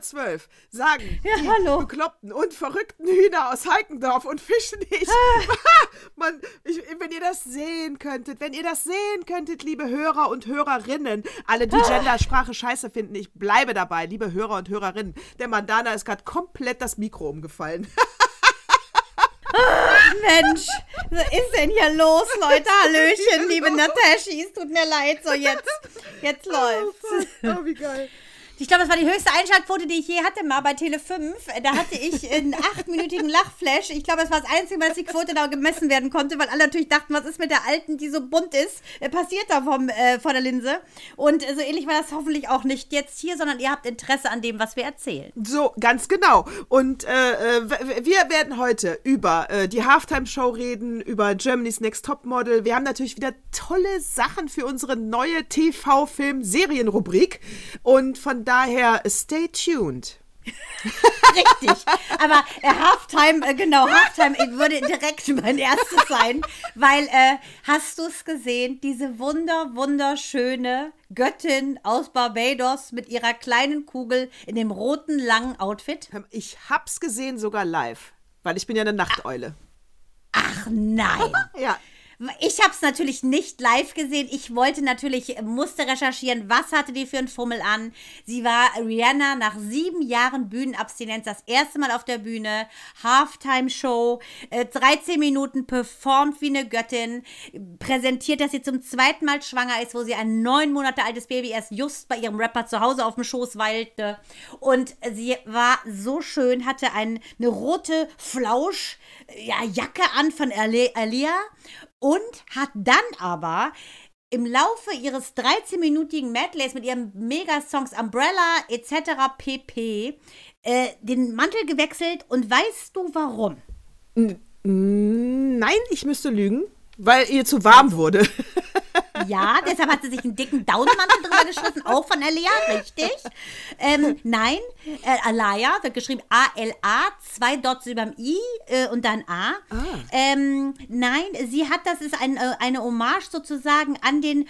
Zyklus 112 sagen ja, die hallo. bekloppten und verrückten Hühner aus Heikendorf und fischen nicht. Man, ich, wenn ihr das sehen könntet, wenn ihr das sehen könntet, liebe Hörer und Hörerinnen, alle, die Gendersprache scheiße finden, ich bleibe dabei, liebe Hörer und Hörerinnen. Der Mandana ist gerade komplett das Mikro umgefallen. Mensch, was ist denn hier los, Leute? Hallöchen, liebe Nataschis. Tut mir leid, so jetzt, jetzt oh, läuft's. Oh, oh wie geil. Ich glaube, das war die höchste Einschaltquote, die ich je hatte, mal bei Tele 5. Da hatte ich einen achtminütigen Lachflash. Ich glaube, das war das Einzige, was die Quote da gemessen werden konnte, weil alle natürlich dachten, was ist mit der Alten, die so bunt ist, äh, passiert da vom, äh, vor der Linse. Und so ähnlich war das hoffentlich auch nicht jetzt hier, sondern ihr habt Interesse an dem, was wir erzählen. So, ganz genau. Und äh, äh wir werden heute über äh, die Halftime-Show reden, über Germany's Next Top Model. Wir haben natürlich wieder tolle Sachen für unsere neue TV-Film-Serienrubrik. Und von daher, stay tuned. Richtig. Aber äh, Halftime, äh, genau, Halftime würde direkt mein erstes sein, weil, äh, hast du es gesehen, diese wunder, wunderschöne Göttin aus Barbados mit ihrer kleinen Kugel in dem roten, langen Outfit? Ich hab's gesehen sogar live, weil ich bin ja eine Nachteule. Ach nein. ja. Ich habe es natürlich nicht live gesehen. Ich wollte natürlich, musste recherchieren, was hatte die für ein Fummel an. Sie war Rihanna nach sieben Jahren Bühnenabstinenz das erste Mal auf der Bühne. Halftime-Show, äh, 13 Minuten performt wie eine Göttin, präsentiert, dass sie zum zweiten Mal schwanger ist, wo sie ein neun Monate altes Baby erst just bei ihrem Rapper zu Hause auf dem Schoß weilte. Und sie war so schön, hatte ein, eine rote Flausch, ja, Jacke an von Alia und hat dann aber im Laufe ihres 13-minütigen Medleys mit ihren Megasongs Umbrella etc. pp. Äh, den Mantel gewechselt und weißt du warum? Nein, ich müsste lügen, weil ihr zu warm wurde. Ja, deshalb hat sie sich einen dicken Downmantel drüber geschrieben, auch von Alia, richtig. Ähm, nein, äh, Alaya wird geschrieben A-L-A, zwei Dots überm I äh, und dann A. Ah. Ähm, nein, sie hat, das ist ein, äh, eine Hommage sozusagen an, den,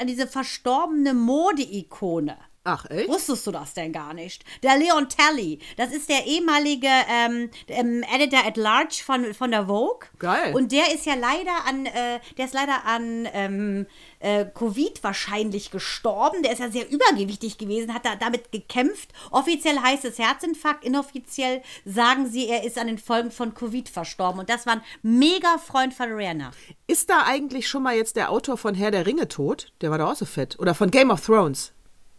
an diese verstorbene Mode-Ikone. Ach, echt? Wusstest du das denn gar nicht? Der Leon Talley, das ist der ehemalige ähm, ähm, Editor at Large von, von der Vogue. Geil. Und der ist ja leider an, äh, der ist leider an ähm, äh, Covid wahrscheinlich gestorben. Der ist ja sehr übergewichtig gewesen, hat da damit gekämpft. Offiziell heißt es Herzinfarkt, inoffiziell sagen sie, er ist an den Folgen von Covid verstorben. Und das war ein mega Freund von Rihanna. Ist da eigentlich schon mal jetzt der Autor von Herr der Ringe tot? Der war doch auch so fett. Oder von Game of Thrones?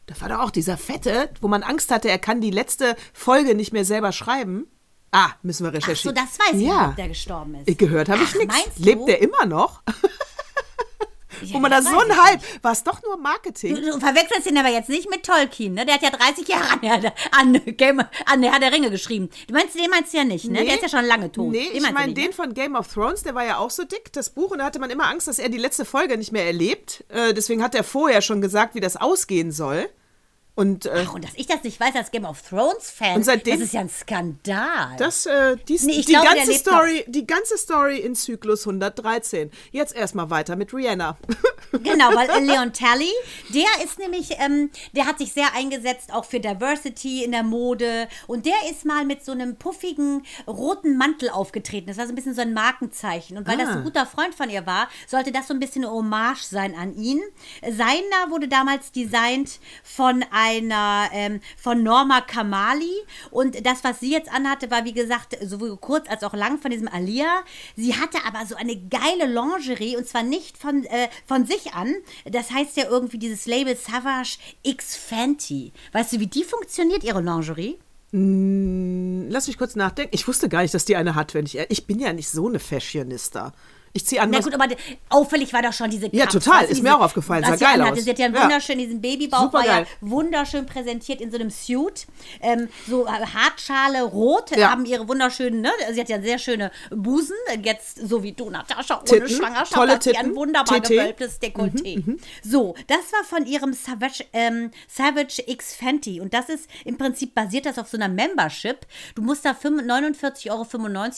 Da war doch auch dieser Fette, wo man Angst hatte, er kann die letzte Folge nicht mehr selber schreiben. Ah, müssen wir recherchieren. Ach so, das weiß ich, ja. ob der gestorben ist. Gehört habe ich nichts. Lebt der immer noch? Wo man da so ein Hype, war es doch nur Marketing. Du, du, verwechselst ihn aber jetzt nicht mit Tolkien, ne? Der hat ja 30 Jahre an, an, Game, an der Herr der Ringe geschrieben. Du meinst, den meinst du ja nicht, ne? Nee, der ist ja schon lange tot. Nee, den ich meine den ne? von Game of Thrones, der war ja auch so dick, das Buch, und da hatte man immer Angst, dass er die letzte Folge nicht mehr erlebt. Äh, deswegen hat er vorher schon gesagt, wie das ausgehen soll. Und, äh, Ach, und dass ich das nicht weiß als Game of Thrones-Fan, das ist ja ein Skandal. Das, äh, dies, nee, die, glaube, ganze Story, die ganze Story in Zyklus 113. Jetzt erstmal weiter mit Rihanna. Genau, weil Leon Talley, der ist nämlich, ähm, der hat sich sehr eingesetzt auch für Diversity in der Mode und der ist mal mit so einem puffigen roten Mantel aufgetreten. Das war so ein bisschen so ein Markenzeichen. Und weil ah. das ein guter Freund von ihr war, sollte das so ein bisschen eine Hommage sein an ihn. Seiner wurde damals designt von einem einer ähm, von Norma Kamali. Und das, was sie jetzt anhatte, war wie gesagt sowohl kurz als auch lang von diesem Alia. Sie hatte aber so eine geile Lingerie und zwar nicht von, äh, von sich an. Das heißt ja irgendwie dieses Label Savage X Fenty. Weißt du, wie die funktioniert, ihre Lingerie? Lass mich kurz nachdenken. Ich wusste gar nicht, dass die eine hat, wenn ich. Ich bin ja nicht so eine Fashionista. Ich ziehe an. Na gut, aber auffällig war doch schon diese Ja, Cups, total. Ist mir auch aufgefallen. Sah geil aus. Sie hat ja einen Ja. wunderschön, diesen Babybauch war ja wunderschön präsentiert in so einem Suit. Ähm, so äh, Hartschale, rot, Ja. haben ihre wunderschönen, ne? Sie hat ja sehr schöne Busen. Jetzt, so wie du, Natascha, ohne Titten, Schwangerschaft, tolle hat sie ein Titten, wunderbar TT. gewölbtes Dekolleté. So, das war von ihrem Savage, ähm, Savage X Fenty. Und das ist im Prinzip basiert das auf so einer Membership. Du musst da 49,95 Euro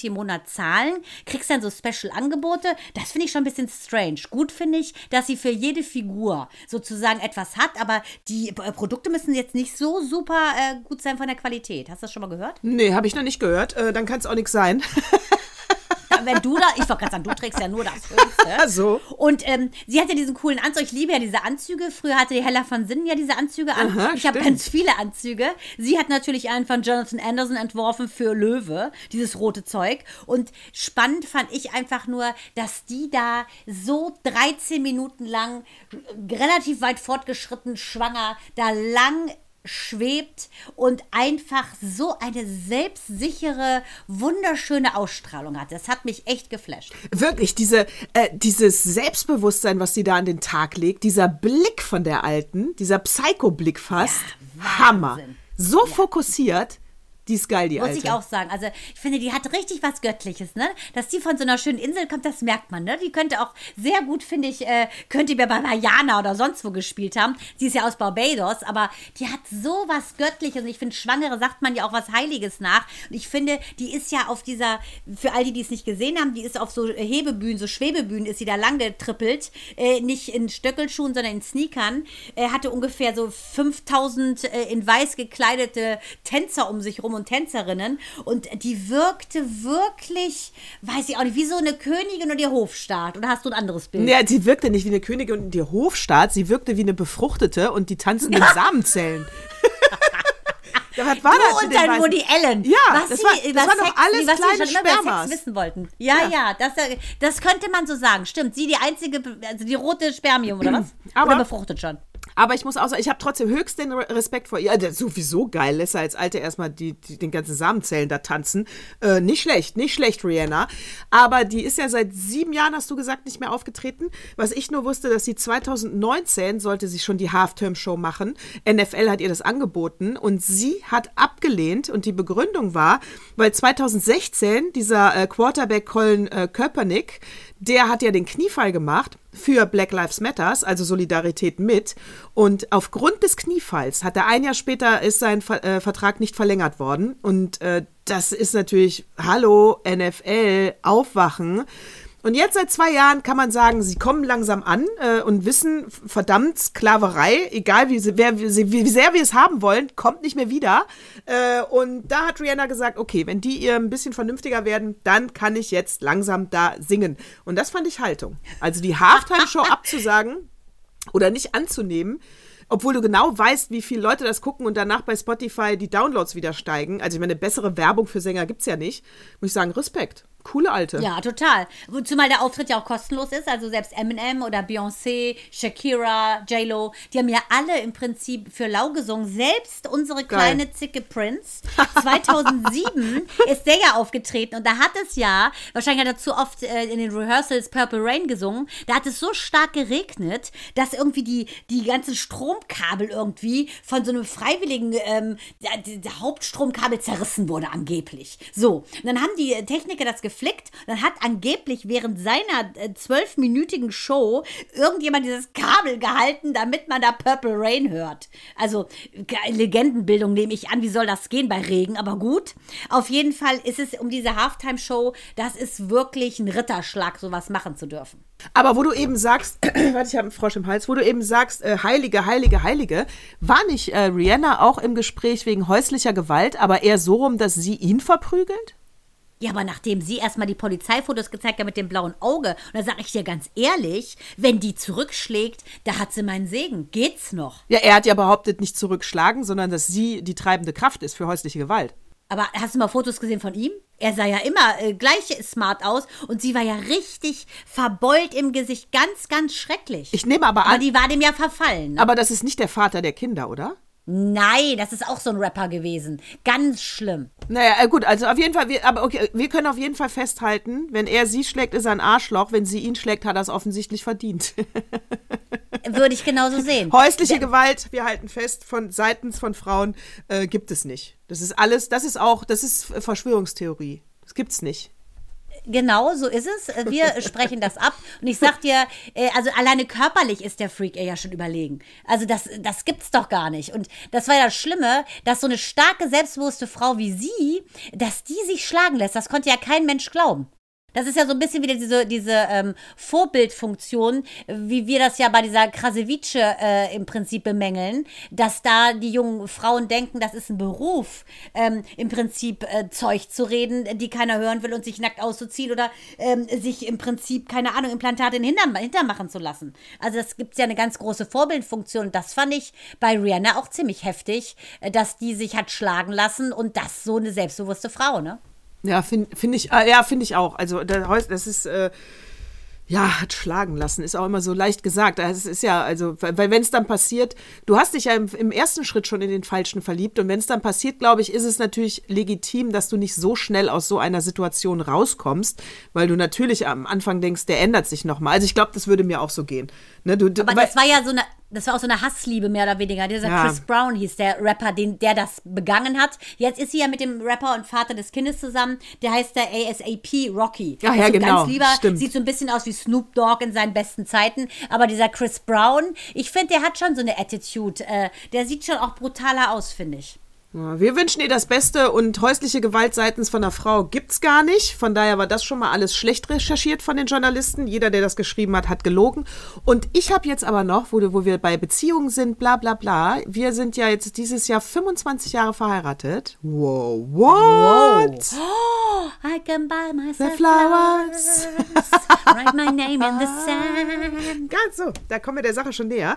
im Monat zahlen, kriegst dann so Special-Angebote. Das finde ich schon ein bisschen strange. Gut finde ich, dass sie für jede Figur sozusagen etwas hat, aber die äh, Produkte müssen jetzt nicht so super äh, gut sein von der Qualität. Hast du das schon mal gehört? Nee, habe ich noch nicht gehört. Äh, dann kann es auch nichts sein. Wenn du da, ich wollte gerade sagen, du trägst ja nur das Höchste. So. Und ähm, sie hat ja diesen coolen Anzug. Ich liebe ja diese Anzüge. Früher hatte die Hella von Sinnen ja diese Anzüge an. Aha, ich habe ganz viele Anzüge. Sie hat natürlich einen von Jonathan Anderson entworfen für Löwe, dieses rote Zeug. Und spannend fand ich einfach nur, dass die da so 13 Minuten lang, relativ weit fortgeschritten, schwanger, da lang schwebt und einfach so eine selbstsichere, wunderschöne Ausstrahlung hat. Das hat mich echt geflasht. Wirklich, diese, äh, dieses Selbstbewusstsein, was sie da an den Tag legt, dieser Blick von der Alten, dieser Psycho-Blick fast, Ja, Hammer. So fokussiert, die ist geil, die Muss Alte. ich auch sagen. Also, ich finde, die hat richtig was Göttliches, ne? Dass die von so einer schönen Insel kommt, das merkt man, ne? Die könnte auch sehr gut, finde ich, äh, könnte die bei Guyana oder sonst wo gespielt haben. Sie ist ja aus Barbados, aber die hat so was Göttliches. Und ich finde, Schwangere sagt man ja auch was Heiliges nach. Und ich finde, die ist ja auf dieser, für all die, die es nicht gesehen haben, die ist auf so Hebebühnen, so Schwebebühnen, ist sie da lang getrippelt. Äh, nicht in Stöckelschuhen, sondern in Sneakern. Äh, hatte ungefähr so 5000 äh, in weiß gekleidete Tänzer um sich rum und Tänzerinnen. Und die wirkte wirklich, weiß ich auch nicht, wie so eine Königin und ihr Hofstaat. Oder hast du ein anderes Bild? Ja, sie wirkte nicht wie eine Königin und ihr Hofstaat, sie wirkte wie eine Befruchtete und die tanzenden Samenzellen. ja, was war Du das? und dein Woody Allen. Ja, was das sie war- das waren doch alles was kleine schon Spermas. Sex wissen wollten. Ja, ja, Ja. das, äh, das könnte man so sagen. Stimmt, sie die einzige, also die rote Spermium, oder was? Aber- oder befruchtet schon. Aber ich muss auch sagen, ich habe trotzdem höchsten Re- Respekt vor ihr. Ja, das ist sowieso geil. Lässt er als Alte erstmal die, die, den ganzen Samenzellen da tanzen. Äh, nicht schlecht, nicht schlecht, Rihanna. Aber die ist ja seit sieben Jahren, hast du gesagt, nicht mehr aufgetreten. Was ich nur wusste, dass sie 2019 sollte sie schon die Halftime-Show machen. NFL hat ihr das angeboten und sie hat abgelehnt. Und die Begründung war, weil 2016 dieser äh, Quarterback Colin äh, Kaepernick, der hat ja den Kniefall gemacht für Black Lives Matters, also Solidarität mit. Und aufgrund des Kniefalls hat er ein Jahr später ist sein Ver äh, Vertrag nicht verlängert worden. Und äh, das ist natürlich, hallo, NFL, aufwachen. Und jetzt seit zwei Jahren kann man sagen, sie kommen langsam an äh, und wissen, verdammt, Sklaverei, egal wie, sie, wer, wie, wie sehr wir es haben wollen, kommt nicht mehr wieder. Äh, und da hat Rihanna gesagt, okay, wenn die ihr ein bisschen vernünftiger werden, dann kann ich jetzt langsam da singen. Und das fand ich Haltung. Also die Halftime-Show abzusagen oder nicht anzunehmen, obwohl du genau weißt, wie viele Leute das gucken und danach bei Spotify die Downloads wieder steigen. Also ich meine, bessere Werbung für Sänger gibt's ja nicht. Muss ich sagen, Respekt. Coole Alte. Ja, total. Zumal der Auftritt ja auch kostenlos ist. Also selbst Eminem oder Beyoncé, Shakira, J-Lo, die haben ja alle im Prinzip für lau gesungen. Selbst unsere kleine Zicke Prince. 2007 ist der ja aufgetreten und da hat es ja, wahrscheinlich hat er zu oft äh, in den Rehearsals Purple Rain gesungen, da hat es so stark geregnet, dass irgendwie die, die ganzen Stromkabel irgendwie von so einem freiwilligen ähm, der, der Hauptstromkabel zerrissen wurde angeblich. So, und dann haben die Techniker das geflickt, dann hat angeblich während seiner äh, zwölfminütigen Show irgendjemand dieses Kabel gehalten, damit man da Purple Rain hört. Also ge- Legendenbildung nehme ich an, wie soll das gehen bei Regen, aber gut. Auf jeden Fall ist es um diese Halftime-Show, das ist wirklich ein Ritterschlag, sowas machen zu dürfen. Aber wo du eben sagst, warte, ich habe einen Frosch im Hals, wo du eben sagst, äh, Heilige, Heilige, Heilige, war nicht äh, Rihanna auch im Gespräch wegen häuslicher Gewalt, aber eher so rum, dass sie ihn verprügelt? Ja, aber nachdem sie erstmal die Polizeifotos gezeigt hat mit dem blauen Auge, und da sage ich dir ganz ehrlich, wenn die zurückschlägt, da hat sie meinen Segen. Geht's noch? Ja, er hat ja behauptet, nicht zurückschlagen, sondern dass sie die treibende Kraft ist für häusliche Gewalt. Aber hast du mal Fotos gesehen von ihm? Er sah ja immer äh, gleich smart aus und sie war ja richtig verbeult im Gesicht. Ganz, ganz schrecklich. Ich nehme aber aber an, die war dem ja verfallen. Ne? aber das ist nicht der Vater der Kinder, oder? Nein, das ist auch so ein Rapper gewesen. Ganz schlimm. Naja, äh, gut, also auf jeden Fall, wir, aber okay, wir können auf jeden Fall festhalten, wenn er sie schlägt, ist er ein Arschloch. Wenn sie ihn schlägt, hat er es offensichtlich verdient. Würde ich genauso sehen. Häusliche Gewalt, wir halten fest, von seitens von Frauen äh, gibt es nicht. Das ist alles, das ist auch, das ist Verschwörungstheorie. Das gibt's nicht. Genau, so ist es. Wir sprechen das ab. Und ich sag dir, äh, also alleine körperlich ist der Freak ja schon überlegen. Also das, das gibt's doch gar nicht. Und das war ja das Schlimme, dass so eine starke, selbstbewusste Frau wie sie, dass die sich schlagen lässt. Das konnte ja kein Mensch glauben. Das ist ja so ein bisschen wieder diese, diese ähm, Vorbildfunktion, wie wir das ja bei dieser Krasewitsche äh, im Prinzip bemängeln, dass da die jungen Frauen denken, das ist ein Beruf, ähm, im Prinzip äh, Zeug zu reden, die keiner hören will und sich nackt auszuziehen oder ähm, sich im Prinzip, keine Ahnung, Implantate in den Hintern, Hintern machen zu lassen. Also das gibt ja eine ganz große Vorbildfunktion. Das fand ich bei Rihanna auch ziemlich heftig, äh, dass die sich hat schlagen lassen und das so eine selbstbewusste Frau, ne? Ja, finde find ich, äh, ja, finde ich auch. Also das ist, äh, ja, hat schlagen lassen, ist auch immer so leicht gesagt. Es ist ja, also, weil wenn es dann passiert, du hast dich ja im, im, ersten Schritt schon in den Falschen verliebt und wenn es dann passiert, glaube ich, ist es natürlich legitim, dass du nicht so schnell aus so einer Situation rauskommst, weil du natürlich am Anfang denkst, der ändert sich nochmal. Also ich glaube, das würde mir auch so gehen. Ne, du, Aber das war ja so eine das war auch so eine Hassliebe mehr oder weniger. Dieser ja. Chris Brown hieß der Rapper, den, der das begangen hat. Jetzt ist sie ja mit dem Rapper und Vater des Kindes zusammen. Der heißt der ASAP Rocky. Ach ja, genau. Ganz lieber. Stimmt. Sieht so ein bisschen aus wie Snoop Dogg in seinen besten Zeiten. Aber dieser Chris Brown, ich finde, der hat schon so eine Attitude. Äh, der sieht schon auch brutaler aus, finde ich. Wir wünschen ihr das Beste und häusliche Gewalt seitens von einer Frau gibt's gar nicht. Von daher war das schon mal alles schlecht recherchiert von den Journalisten. Jeder, der das geschrieben hat, hat gelogen. Und ich habe jetzt aber noch, wo, wo wir bei Beziehungen sind, bla bla bla. Wir sind ja jetzt dieses Jahr 25 Jahre verheiratet. Wow, what? Wow. Oh, I can buy myself the flowers. Write my name in the sand. Ganz so, da kommen wir der Sache schon näher.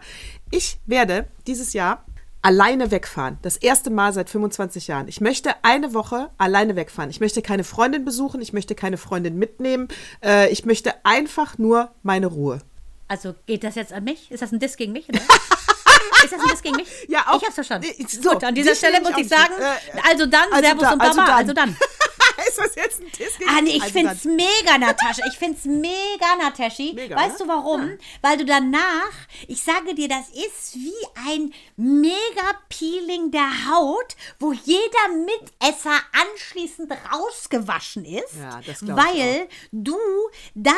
Ich werde dieses Jahr alleine wegfahren. Das erste Mal seit 25 Jahren. Ich möchte eine Woche alleine wegfahren. Ich möchte keine Freundin besuchen. Ich möchte keine Freundin mitnehmen. Äh, ich möchte einfach nur meine Ruhe. Also geht das jetzt an mich? Ist das ein Diss gegen mich? Ist das ein Diss gegen mich? Ja, auch. Ich hab's verstanden. So, Gut, an dieser Stelle muss ich sagen, äh, also dann, also Servus da, und Baba, also dann. Also dann. ist das jetzt ein gegen ah, nee, ich also find's dann. mega, Natascha. Ich find's mega, Nataschi. Mega, weißt ne? du warum? Ja. Weil du danach, ich sage dir, das ist wie ein mega Peeling der Haut, wo jeder Mitesser anschließend rausgewaschen ist. Ja, das weil du dann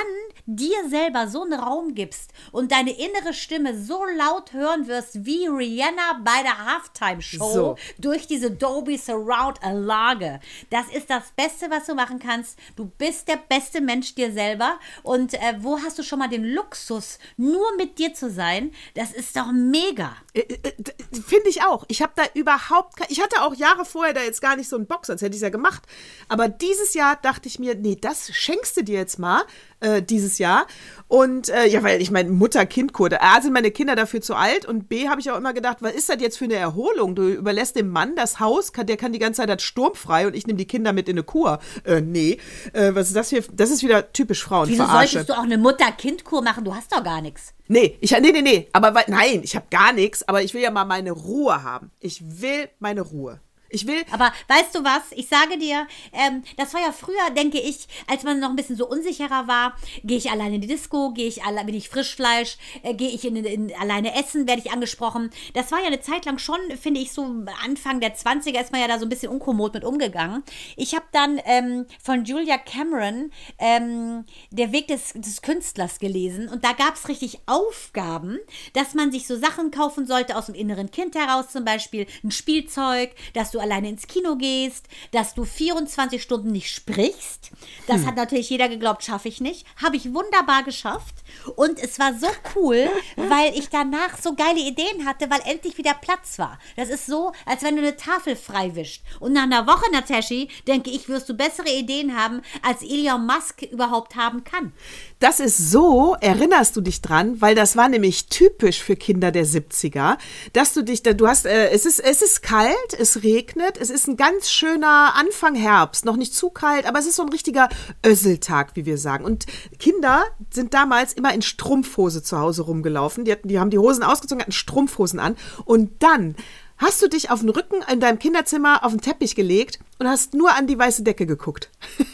dir selber so einen Raum gibst und deine innere Stimme so laut hören wirst wie Rihanna bei der Halftime-Show so. durch diese Dolby Surround Anlage. Das ist das Beste, was du machen kannst. Du bist der beste Mensch dir selber. Und äh, wo hast du schon mal den Luxus, nur mit dir zu sein? Das ist doch mega. Äh, äh, äh Finde ich auch. Ich habe da überhaupt Ich hatte auch Jahre vorher da jetzt gar nicht so einen Bock, sonst hätte ich es ja gemacht. Aber dieses Jahr dachte ich mir, nee, das schenkst du dir jetzt mal äh, dieses Jahr. Und äh, ja, weil ich meine, Mutter-Kind-Kur, A, sind meine Kinder dafür zu alt und B, habe ich auch immer gedacht, was ist das jetzt für eine Erholung? Du überlässt dem Mann das Haus, kann, der kann die ganze Zeit das sturmfrei und ich nehme die Kinder mit in eine Kur. Äh, nee, äh, was ist das hier? Das ist wieder typisch Frauenverarsche. Wieso solltest du auch eine Mutter-Kind-Kur machen? Du hast doch gar nichts. Nee, ich, nee, nee, nee, aber nein, ich habe gar nichts, aber ich will ja mal meine Ruhe haben. Ich will meine Ruhe. Ich will. Aber weißt du was? Ich sage dir, ähm, das war ja früher, denke ich, als man noch ein bisschen so unsicherer war. Gehe ich alleine in die Disco? Gehe ich alle, bin ich Frischfleisch? Äh, Gehe ich in, in, alleine essen? Werde ich angesprochen? Das war ja eine Zeit lang schon, finde ich, so Anfang der 20er ist man ja da so ein bisschen unkommod mit umgegangen. Ich habe dann ähm, von Julia Cameron ähm, Der Weg des, des Künstlers gelesen und da gab es richtig Aufgaben, dass man sich so Sachen kaufen sollte aus dem inneren Kind heraus, zum Beispiel ein Spielzeug, dass du alleine ins Kino gehst, dass du 24 Stunden nicht sprichst. Das hm. hat natürlich jeder geglaubt, schaffe ich nicht. Habe ich wunderbar geschafft. Und es war so cool, weil ich danach so geile Ideen hatte, weil endlich wieder Platz war. Das ist so, als wenn du eine Tafel freiwischt. Und nach einer Woche, Nataschi, denke ich, wirst du bessere Ideen haben, als Elon Musk überhaupt haben kann. Das ist so, erinnerst du dich dran, weil das war nämlich typisch für Kinder der 70er, dass du dich, du hast, äh, es ist, es ist kalt, es regnet, es ist ein ganz schöner Anfang Herbst, noch nicht zu kalt, aber es ist so ein richtiger Össeltag, wie wir sagen. Und Kinder sind damals immer in Strumpfhose zu Hause rumgelaufen. Die, hatten, die haben die Hosen ausgezogen, hatten Strumpfhosen an. Und dann hast du dich auf den Rücken in deinem Kinderzimmer auf den Teppich gelegt und hast nur an die weiße Decke geguckt.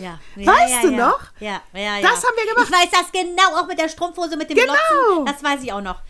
Ja. Weißt ja, du ja. noch? Ja, ja, ja. Das haben wir gemacht. Ich weiß das genau, auch mit der Strumpfhose, mit dem Genau. Glotzen. Das weiß ich auch noch.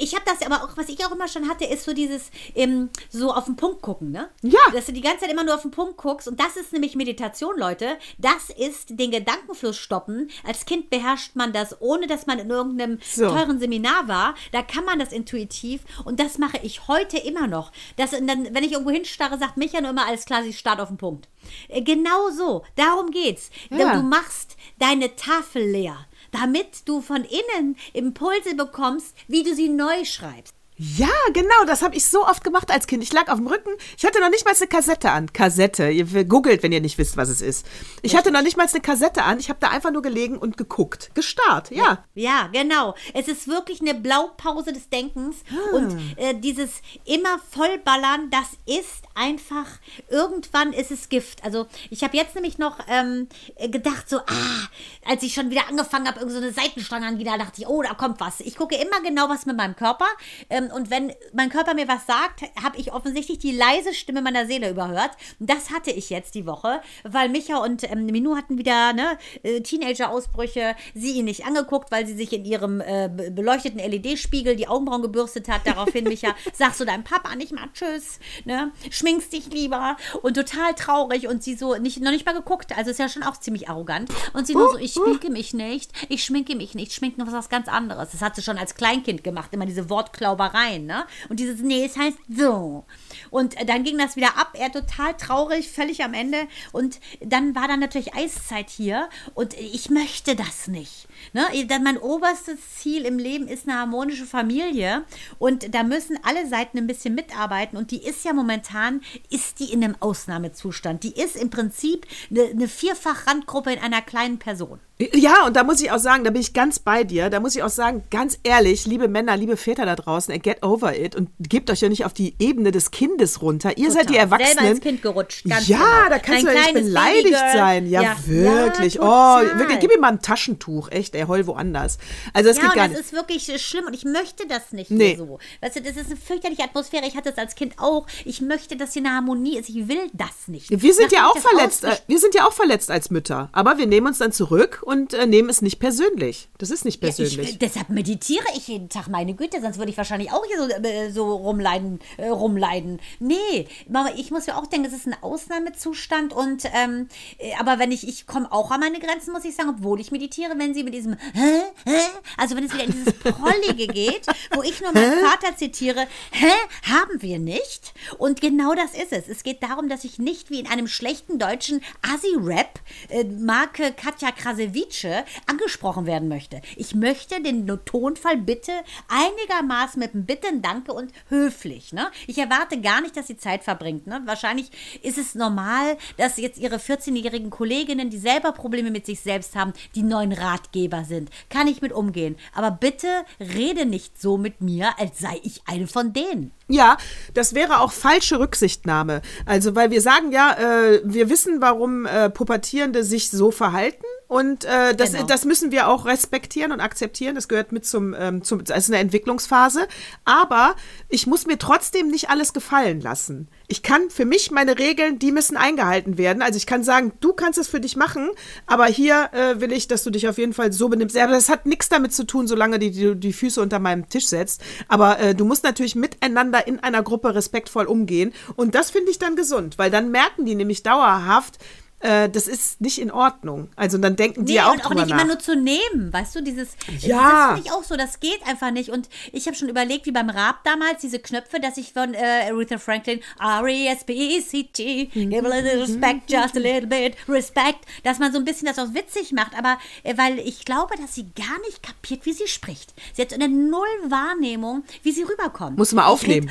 Ich habe das aber auch, was ich auch immer schon hatte, ist so dieses ähm, so auf den Punkt gucken, ne? Ja. Dass du die ganze Zeit immer nur auf den Punkt guckst. Und das ist nämlich Meditation, Leute. Das ist den Gedankenfluss stoppen. Als Kind beherrscht man das, ohne dass man in irgendeinem So. teuren Seminar war. Da kann man das intuitiv. Und das mache ich heute immer noch. Das, dann, wenn ich irgendwo hinstarre, sagt Micha nur immer, alles klar, sie start auf den Punkt. Äh, Genau so. Darum geht's. Ja. Du machst deine Tafel leer, damit du von innen Impulse bekommst, wie du sie neu schreibst. Ja, genau, das habe ich so oft gemacht als Kind. Ich lag auf dem Rücken, ich hatte noch nicht mal eine Kassette an. Kassette, ihr googelt, wenn ihr nicht wisst, was es ist. Ich hatte noch nicht mal eine Kassette an, ich habe da einfach nur gelegen und geguckt. Gestarrt, ja. Ja, genau. Es ist wirklich eine Blaupause des Denkens. Und äh, dieses immer vollballern, das ist einfach, irgendwann ist es Gift. Also ich habe jetzt nämlich noch ähm, äh, gedacht, so, ah, als ich schon wieder angefangen habe, irgendeine so eine Seitenstange angehen, dachte ich, oh, da kommt was. Ich gucke immer genau, was mit meinem Körper. Ähm, und wenn mein Körper mir was sagt, habe ich offensichtlich die leise Stimme meiner Seele überhört. Das hatte ich jetzt die Woche, weil Micha und ähm, Minu hatten wieder ne, äh, Teenager-Ausbrüche, sie ihn nicht angeguckt, weil sie sich in ihrem äh, be- beleuchteten LED-Spiegel die Augenbrauen gebürstet hat. Daraufhin, Micha, sagst du deinem Papa nicht mal Tschüss, ne? schminkst dich lieber und total traurig und sie so nicht, noch nicht mal geguckt. Also ist ja schon auch ziemlich arrogant. Und sie nur so, ich schminke mich nicht, ich schminke mich nicht, schminken was ganz anderes. Das hat sie schon als Kleinkind gemacht, immer diese Wortklaubereien, ne? Und dieses, nee, es heißt so. Und dann ging das wieder ab, er total traurig, völlig am Ende. Und dann war dann natürlich Eiszeit hier und ich möchte das nicht. Ne? Mein oberstes Ziel im Leben ist eine harmonische Familie und da müssen alle Seiten ein bisschen mitarbeiten und die ist ja momentan, ist die in einem Ausnahmezustand. Die ist im Prinzip eine, eine Vierfach-Randgruppe in einer kleinen Person. Ja, und da muss ich auch sagen, da bin ich ganz bei dir. Da muss ich auch sagen, ganz ehrlich, liebe Männer, liebe Väter da draußen, get over it und gebt euch ja nicht auf die Ebene des Kindes runter. Ihr seid die Total. Erwachsenen. Selber ins Kind gerutscht, ja, genau. da kannst Ein du ja nicht beleidigt sein. Ja, Ja. wirklich. Ja, oh, total. wirklich, gib mir mal ein Taschentuch. Echt, ey, heul woanders. Also das Ja, geht gar das nicht. ist wirklich schlimm und ich möchte das nicht Nee. so. Weißt du, das ist eine fürchterliche Atmosphäre. Ich hatte es als Kind auch. Ich möchte, dass hier eine Harmonie ist. Ich will das nicht. Wir sind ja Nachdem auch ich das verletzt. Äh, wir sind ja auch verletzt als Mütter. Aber wir nehmen uns dann zurück und äh, nehmen es nicht persönlich. Das ist nicht Ja, persönlich. ich, deshalb meditiere ich jeden Tag, meine Güte, sonst würde ich wahrscheinlich auch hier so, äh, so rumleiden, äh, rumleiden. Nee, Mama, ich muss ja auch denken, das ist ein Ausnahmezustand und ähm, äh, aber wenn ich, ich komme auch an meine Grenzen, muss ich sagen, obwohl ich meditiere, wenn sie mit diesem hä, hä, also wenn es wieder in dieses Prollige geht, wo ich nur meinen Vater zitiere, hä, haben wir nicht? Und genau das ist es. Es geht darum, dass ich nicht wie in einem schlechten deutschen Assi-Rap äh, Marke Katja Krasewitsche angesprochen werden möchte. Ich möchte den Tonfall bitte einigermaßen mit einem Bitten, Danke und höflich. Ne? Ich erwarte gar nicht, dass sie Zeit verbringt. Ne? Wahrscheinlich ist es normal, dass jetzt ihre 14-jährigen Kolleginnen, die selber Probleme mit sich selbst haben, die neuen Ratgeber sind. Kann ich mit umgehen. Aber bitte rede nicht so mit mir, als sei ich eine von denen. Ja, das wäre auch falsche Rücksichtnahme. Also, weil wir sagen ja, äh, wir wissen, warum äh, Pubertierende sich so verhalten. Und äh, das, Genau. das müssen wir auch respektieren und akzeptieren. Das gehört mit zum, ähm, zum als eine Entwicklungsphase. Aber ich muss mir trotzdem nicht alles gefallen lassen. Ich kann für mich meine Regeln, die müssen eingehalten werden. Also ich kann sagen, du kannst es für dich machen, aber hier äh, will ich, dass du dich auf jeden Fall so benimmst. Aber das hat nichts damit zu tun, solange die, die, die Füße unter meinem Tisch setzt. Aber äh, du musst natürlich miteinander in einer Gruppe respektvoll umgehen. Und das finde ich dann gesund, weil dann merken die nämlich dauerhaft, äh, das ist nicht in Ordnung. Also dann denken die Nee, ja auch und auch nicht nach. immer nur zu nehmen, weißt du, dieses, Ja. das finde ich auch so, das geht einfach nicht und ich habe schon überlegt, wie beim Rap damals, diese Knöpfe, dass ich von äh, Aretha Franklin, R-E-S-P-E-C-T, give a little respect, just a little bit, respect, dass man so ein bisschen das auch witzig macht, aber äh, weil ich glaube, dass sie gar nicht kapiert, wie sie spricht. Sie hat so eine Null-Wahrnehmung, wie sie rüberkommt. Muss man aufnehmen.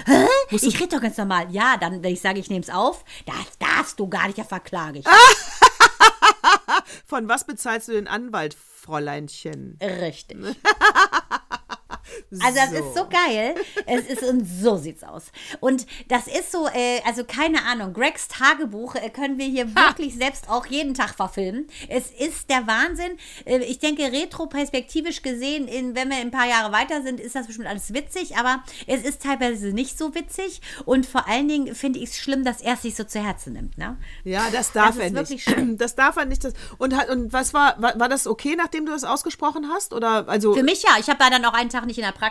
Ich red, rede doch ganz normal. Ja, dann, wenn ich sage, ich nehme es auf, das darfst du gar nicht, ja verklage ich. Von was bezahlst du den Anwalt, Fräuleinchen? Richtig. Also das ist so geil. Es ist und so sieht's aus. Und das ist so, äh, also keine Ahnung, Gregs Tagebuch äh, können wir hier ha. wirklich selbst auch jeden Tag verfilmen. Es ist der Wahnsinn. Äh, ich denke, retroperspektivisch gesehen, in, wenn wir ein paar Jahre weiter sind, ist das bestimmt alles witzig, aber es ist teilweise nicht so witzig. Und vor allen Dingen finde ich es schlimm, dass er es sich so zu Herzen nimmt. Ne? Ja, das darf das er nicht. Schlimm. Das darf er nicht. Das, und, und was war, war, war das okay, nachdem du das ausgesprochen hast? Oder also Für mich ja. Ich habe da dann auch einen Tag nicht in der Praxis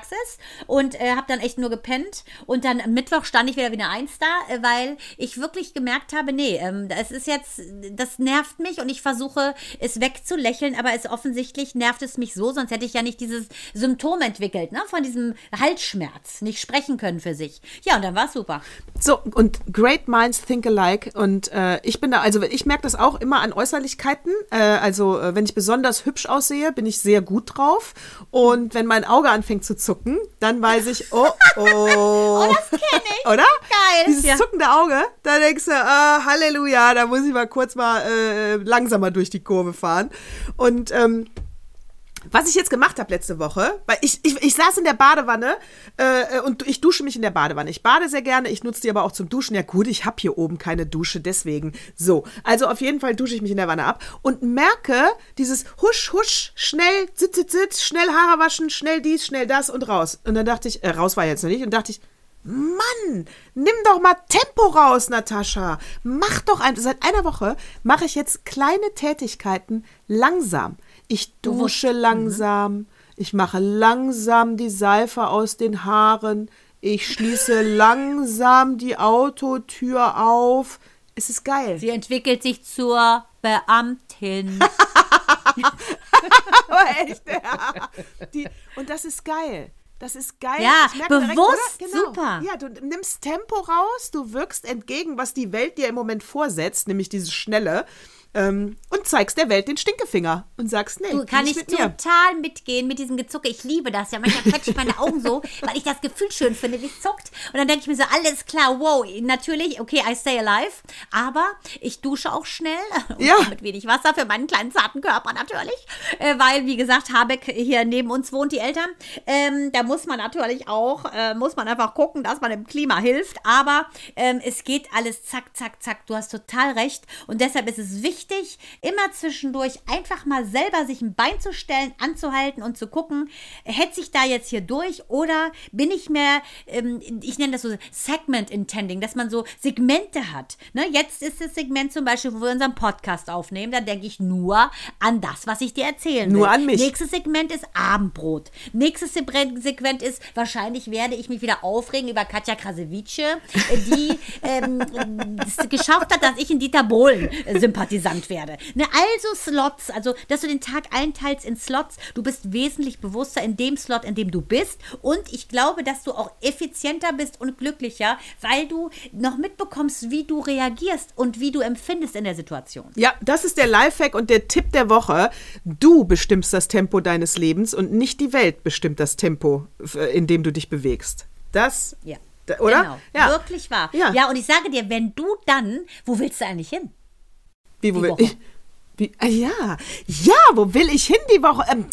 und äh, habe dann echt nur gepennt. Und dann am Mittwoch stand ich wieder wie eine Eins da, äh, weil ich wirklich gemerkt habe, nee, ähm, das ist jetzt, das nervt mich und ich versuche es wegzulächeln, aber es offensichtlich nervt es mich so, sonst hätte ich ja nicht dieses Symptom entwickelt, ne, von diesem Halsschmerz, nicht sprechen können für sich. Ja, und dann war es super. So, und great minds think alike. Und äh, ich bin da, also ich merke das auch immer an Äußerlichkeiten. Äh, also, äh, wenn ich besonders hübsch aussehe, bin ich sehr gut drauf. Und wenn mein Auge anfängt zu zucken, dann weiß ich, oh, oh. oh, das kenne ich. Oder? Geil. Dieses ja. zuckende Auge, da denkst du, ah, Halleluja, da muss ich mal kurz mal äh, langsamer durch die Kurve fahren. Und ähm, was ich jetzt gemacht habe letzte Woche, weil ich, ich, ich saß in der Badewanne äh, und ich dusche mich in der Badewanne. Ich bade sehr gerne, ich nutze die aber auch zum Duschen. Ja gut, ich habe hier oben keine Dusche, deswegen so. Also auf jeden Fall dusche ich mich in der Wanne ab und merke dieses husch, husch, schnell, sitz, sitz, sitz, schnell Haare waschen, schnell dies, schnell das und raus. Und dann dachte ich, äh, raus war jetzt noch nicht, und dachte ich, Mann, nimm doch mal Tempo raus, Natascha. Mach doch ein. Seit einer Woche mache ich jetzt kleine Tätigkeiten langsam. Ich dusche langsam. Ich mache langsam die Seife aus den Haaren. Ich schließe langsam die Autotür auf. Es ist geil. Sie entwickelt sich zur Beamtin. Aber echt, ja. Die, und das ist geil. Das ist geil. Ja, bewusst, direkt, genau. super. Ja, du nimmst Tempo raus, du wirkst entgegen, was die Welt dir im Moment vorsetzt, nämlich dieses Schnelle ähm, und zeigst der Welt den Stinkefinger und sagst, nee, du kann ich mit total mitgehen mit diesem Gezucke. Ich liebe das ja. Manchmal quetsche ich meine Augen so, weil ich das Gefühl schön finde, wie es zuckt. Und dann denke ich mir so, alles klar, wow, natürlich, okay, I stay alive. Aber ich dusche auch schnell ja. mit wenig Wasser für meinen kleinen zarten Körper natürlich. Äh, weil, wie gesagt, Habeck hier neben uns wohnt, die Eltern. Ähm, da muss man natürlich auch, äh, muss man einfach gucken, dass man dem Klima hilft. Aber ähm, es geht alles zack, zack, zack. Du hast total recht. Und deshalb ist es wichtig, wichtig, immer zwischendurch einfach mal selber sich ein Bein zu stellen, anzuhalten und zu gucken, hetze ich da jetzt hier durch oder bin ich mehr, ähm, ich nenne das so Segment Intending, dass man so Segmente hat. Ne? Jetzt ist das Segment zum Beispiel, wo wir unseren Podcast aufnehmen, da denke ich nur an das, was ich dir erzählen will. Nur an mich. Nächstes Segment ist Abendbrot. Nächstes Segment ist, wahrscheinlich werde ich mich wieder aufregen über Katja Krasavice, die ähm, es geschafft hat, dass ich in Dieter Bohlen Genannt werde. Ne, also Slots, also dass du den Tag einteilst in Slots. Du bist wesentlich bewusster in dem Slot, in dem du bist. Und ich glaube, dass du auch effizienter bist und glücklicher, weil du noch mitbekommst, wie du reagierst und wie du empfindest in der Situation. Ja, das ist der Lifehack und der Tipp der Woche. Du bestimmst das Tempo deines Lebens und nicht die Welt bestimmt das Tempo, in dem du dich bewegst. Das ja. Oder? Genau, ja. wirklich wahr. Ja. ja, und ich sage dir, wenn du dann, wo willst du eigentlich hin? Wie, wo will ich? Wie, ah, ja, ja, wo will ich hin die Woche? Ähm,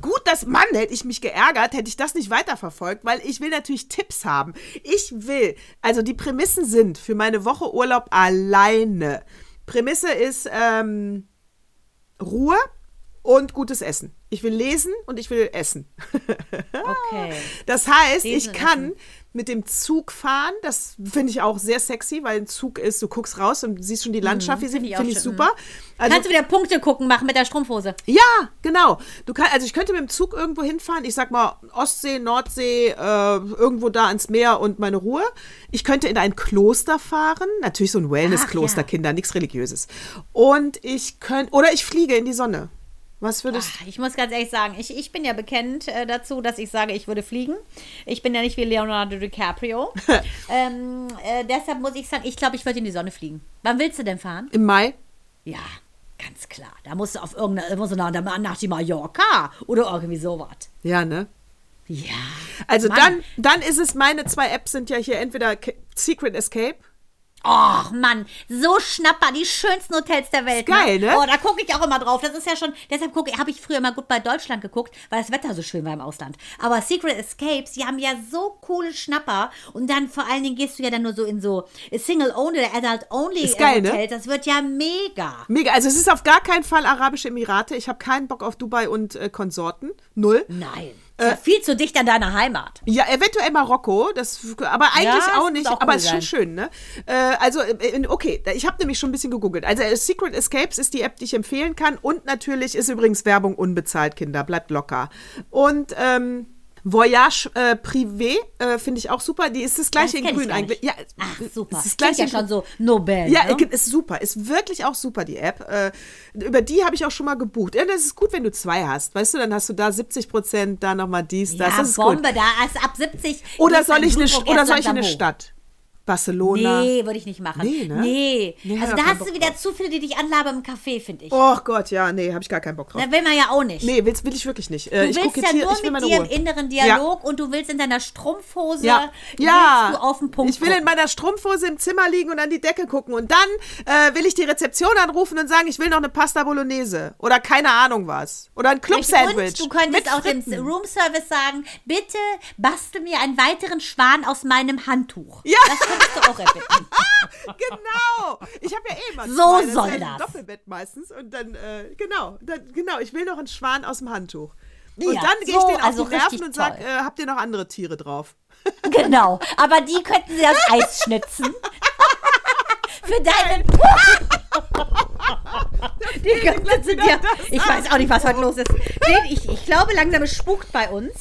gut, dass Mann, hätte ich mich geärgert, hätte ich das nicht weiterverfolgt, weil ich will natürlich Tipps haben. Ich will, also die Prämissen sind für meine Woche Urlaub alleine. Prämisse ist ähm, Ruhe und gutes Essen. Ich will lesen und ich will essen. Okay. Das heißt, lesen ich kann essen mit dem Zug fahren. Das finde ich auch sehr sexy, weil ein Zug ist, du guckst raus und siehst schon die Landschaft. Mhm, finde ich, find ich super. Also, Kannst du wieder Punkte gucken machen mit der Strumpfhose? Ja, genau. Du kann, also ich könnte mit dem Zug irgendwo hinfahren. Ich sag mal Ostsee, Nordsee, äh, irgendwo da ans Meer und meine Ruhe. Ich könnte in ein Kloster fahren. Natürlich so ein Wellness-Kloster, ja. Kinder, nichts Religiöses. Und ich könnte, oder ich fliege in die Sonne. Was würdest Ach, Ich muss ganz ehrlich sagen, ich, ich bin ja bekannt äh, dazu, dass ich sage, ich würde fliegen. Ich bin ja nicht wie Leonardo DiCaprio. ähm, äh, deshalb muss ich sagen, ich glaube, ich würde in die Sonne fliegen. Wann willst du denn fahren? Im Mai? Ja, ganz klar. Da musst du auf irgendeine, musst du nach, nach die Mallorca oder irgendwie sowas. Ja, ne? Ja. Also dann, dann ist es, meine zwei Apps sind ja hier entweder Secret Escape Och Mann, so Schnapper, die schönsten Hotels der Welt. geil, ne? Oh, da gucke ich auch immer drauf. Das ist ja schon, deshalb gucke habe ich früher immer gut bei Deutschland geguckt, weil das Wetter so schön war im Ausland. Aber Secret Escapes, die haben ja so coole Schnapper und dann vor allen Dingen gehst du ja dann nur so in so Single-Only oder Adult-Only Ist geil, ne? Hotels. Das wird ja mega. Mega. Also es ist auf gar keinen Fall Arabische Emirate. Ich habe keinen Bock auf Dubai und äh, Konsorten. Null. Nein. Äh, viel zu dicht an deiner Heimat. Ja, eventuell Marokko, das, aber eigentlich Ja, auch nicht. auch aber cool ist schon schön, ne? Äh, also, äh, okay, ich habe nämlich schon ein bisschen gegoogelt. Also, äh, Secret Escapes ist die App, die ich empfehlen kann. Und natürlich ist übrigens Werbung unbezahlt, Kinder. Bleibt locker. Und, ähm, Voyage äh, Privé äh, finde ich auch super. Die ist das gleiche Das in grün eigentlich. Ja, Ach, super. Es ist das gleiche ja schon so Nobel. ja, ne? ist super. Ist wirklich auch super, die App. Äh, über die habe ich auch schon mal gebucht. Ja, das ist gut, wenn du zwei hast. Weißt du, dann hast du da 70 Prozent, da nochmal dies, das. ja, das ist Bombe, gut. da ist ab 70. Oder soll ich eine, oder soll ich in eine. Stadt? Barcelona. Nee, würde ich nicht machen. Nee, ne? Nee. Nee, also da hast du Bock wieder drauf. zu viele, die dich anlabern im Café, finde ich. Oh Gott, ja, nee, habe ich gar keinen Bock drauf. Da will man ja auch nicht. Nee, will's, will ich wirklich nicht. Äh, Du ich willst ja nur ich will mit dir Ruhe. im inneren Dialog und du willst in deiner Strumpfhose Ja, willst ja. du auf den Punkt ich will in gucken. meiner Strumpfhose im Zimmer liegen und an die Decke gucken. Und dann äh, will ich die Rezeption anrufen und sagen, ich will noch eine Pasta Bolognese. Oder keine Ahnung was. Oder ein Club-Sandwich. Und du könntest mit auch dem Fritten. Roomservice sagen, bitte bastel mir einen weiteren Schwan aus meinem Handtuch. Ja. Das könntest du auch erbitten. Genau. Ich habe ja eh immer So das ist soll das. Ein Doppelbett meistens. Und dann, äh, genau, dann, genau, ich will noch einen Schwan aus dem Handtuch. Und Ja, dann gehe ich so, denen auf also die Nerven und sage, äh, habt ihr noch andere Tiere drauf? Genau. Aber die könnten sie als Eis schnitzen. Für deinen. Die könnten sie dir. Ich weiß auch nicht, was heute los ist. Nee, ich, ich glaube, langsam es spukt bei uns.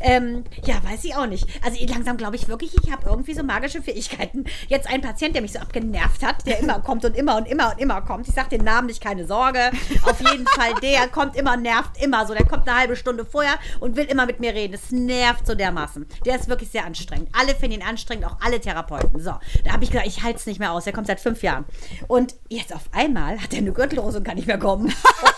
Ähm, ja, weiß ich auch nicht. Also langsam glaube ich wirklich, ich habe irgendwie so magische Fähigkeiten. Jetzt ein Patient, der mich so abgenervt hat, der immer kommt und immer und immer und immer kommt. Ich sage den Namen nicht, keine Sorge. Auf jeden Fall, der kommt immer, nervt immer so. Der kommt eine halbe Stunde vorher und will immer mit mir reden. Es nervt so dermaßen. Der ist wirklich sehr anstrengend. Alle finden ihn anstrengend, auch alle Therapeuten. So, da habe ich gesagt, ich halte es nicht mehr aus. Der kommt seit fünf Jahren. Und jetzt auf einmal hat er eine Gürtelrose und kann nicht mehr kommen. und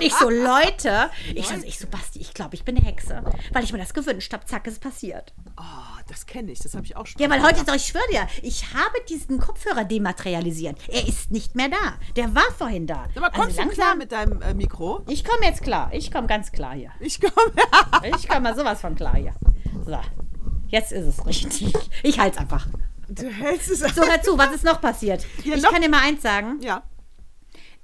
ich so, Leute, ich so, ich so, Basti, ich glaube, ich bin eine Hexe. Weil ich mir das gewünscht habe. Zack, ist passiert. Oh, das kenne ich, das habe ich auch schon. Ja, weil heute ist auch, ich schwöre dir, ich habe diesen Kopfhörer dematerialisiert. Er ist nicht mehr da. Der war vorhin da. Aber kommst also du klar mit deinem äh, Mikro? Ich komme jetzt klar. Ich komme ganz klar hier. Ich komme. Ich komme mal sowas von klar hier. So. Jetzt ist es richtig. Ich halte es einfach. du hältst es. So, hör zu, was ist noch passiert? Ja, ich noch- kann dir mal eins sagen. Ja.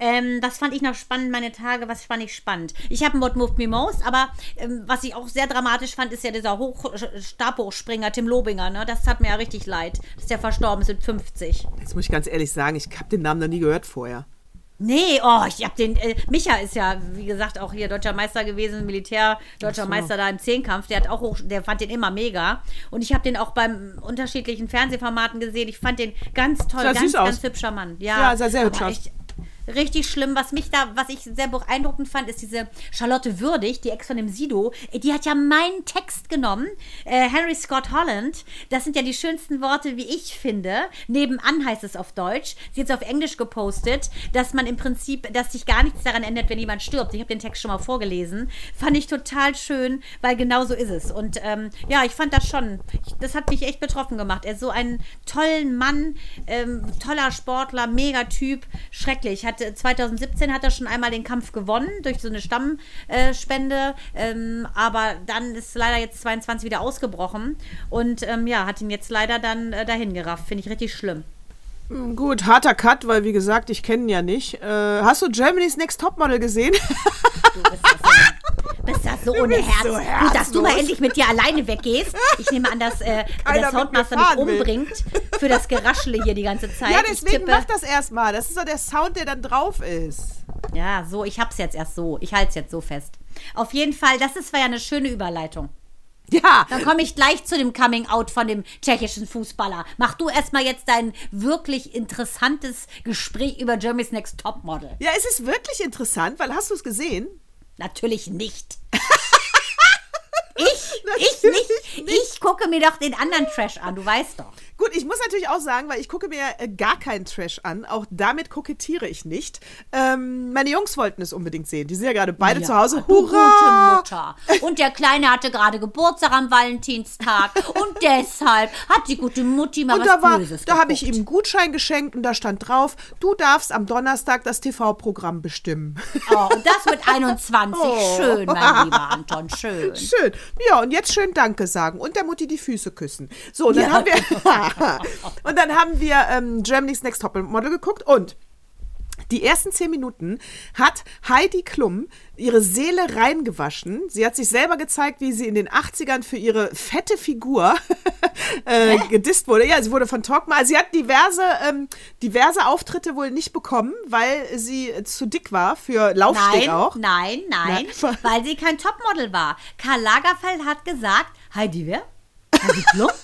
Ähm, das fand ich noch spannend, meine Tage. Was fand ich spannend? Ich habe What Moved Me Most, aber ähm, was ich auch sehr dramatisch fand, ist ja dieser Hoch Stabhochspringer Tim Lobinger. Ne? Das hat mir ja richtig leid, dass der verstorben ist mit 50. Jetzt muss ich ganz ehrlich sagen, ich habe den Namen noch nie gehört vorher. Nee, oh, ich hab den. Äh, Micha ist ja, wie gesagt, auch hier deutscher Meister gewesen, Militär, deutscher Meister da im Zehnkampf. Der hat auch hoch, der fand den immer mega. Und ich habe den auch beim unterschiedlichen Fernsehformaten gesehen. Ich fand den ganz toll, Sah ganz, aus. ganz hübscher Mann. Ja, Ja, sah sehr hübsch aus. Richtig schlimm. Was mich da, was ich sehr beeindruckend fand, ist diese Charlotte Würdig, die Ex von dem Sido. Äh, Die hat ja meinen Text genommen, äh, Henry Scott Holland. Das sind ja die schönsten Worte, wie ich finde. Nebenan heißt es auf Deutsch. Sie hat es auf Englisch gepostet, dass man im Prinzip, dass sich gar nichts daran ändert, wenn jemand stirbt. Ich habe den Text schon mal vorgelesen. Fand ich total schön, weil genau so ist es. Und ähm, ja, ich fand das schon, ich, das hat mich echt betroffen gemacht. Er ist so einen tollen Mann, ähm, toller Sportler, mega Typ, schrecklich. Hat, 2017 hat er schon einmal den Kampf gewonnen durch so eine Stammspende, ähm, aber dann ist leider jetzt 22 wieder ausgebrochen und ähm, ja, hat ihn jetzt leider dann äh, dahin gerafft. Finde ich richtig schlimm. Gut, harter Cut, weil wie gesagt, ich kenne ihn ja nicht. Äh, hast du Germany's Next Topmodel gesehen? Du bist das bist das so ohne Herz. so Gut, dass du mal endlich mit dir alleine weggehst. Ich nehme an, dass äh, der Soundmaster mich will. umbringt für das Geraschele hier die ganze Zeit. ja, deswegen mach das erstmal. Das ist doch der Sound, der dann drauf ist. Ja, so, ich hab's jetzt erst so. Ich halte es jetzt so fest. Auf jeden Fall, das ist, war ja eine schöne Überleitung. Ja, Dann komme ich gleich zu dem Coming Out von dem tschechischen Fußballer. Mach du erstmal jetzt dein wirklich interessantes Gespräch über Germany's Next Topmodel. ja, es ist wirklich interessant, weil hast du es gesehen? Natürlich nicht. Ich, ich Natürlich nicht. Ich gucke mir doch den anderen Trash an, du weißt doch. Gut, ich muss natürlich auch sagen, weil ich gucke mir äh, gar keinen Trash an. Auch damit kokettiere ich nicht. Ähm, meine Jungs wollten es unbedingt sehen. Die sind ja gerade beide Ja, zu Hause. Hurra! Gute Mutter. Und der Kleine hatte gerade Geburtstag am Valentinstag. und deshalb hat die gute Mutti mal Und was da, war, Böses da habe ich ihm einen Gutschein geschenkt und da stand drauf, du darfst am Donnerstag das TV-Programm bestimmen. Oh, und das mit 21. Oh. Schön, mein lieber Anton, schön. Schön. Ja, und jetzt schön Danke sagen und der Mutti die Füße küssen. So, und dann Ja. haben wir, und dann haben wir ähm, Germany's Next Top Model geguckt und die ersten zehn Minuten hat Heidi Klum ihre Seele reingewaschen. Sie hat sich selber gezeigt, wie sie in den 80ern für ihre fette Figur äh, gedisst wurde. Ja, sie wurde von Talkma. Also sie hat diverse, ähm, diverse Auftritte wohl nicht bekommen, weil sie zu dick war für Laufsteg Nein, auch. nein, nein, Nein. weil sie kein Topmodel war. Karl Lagerfeld hat gesagt, Heidi wer? Heidi Klum?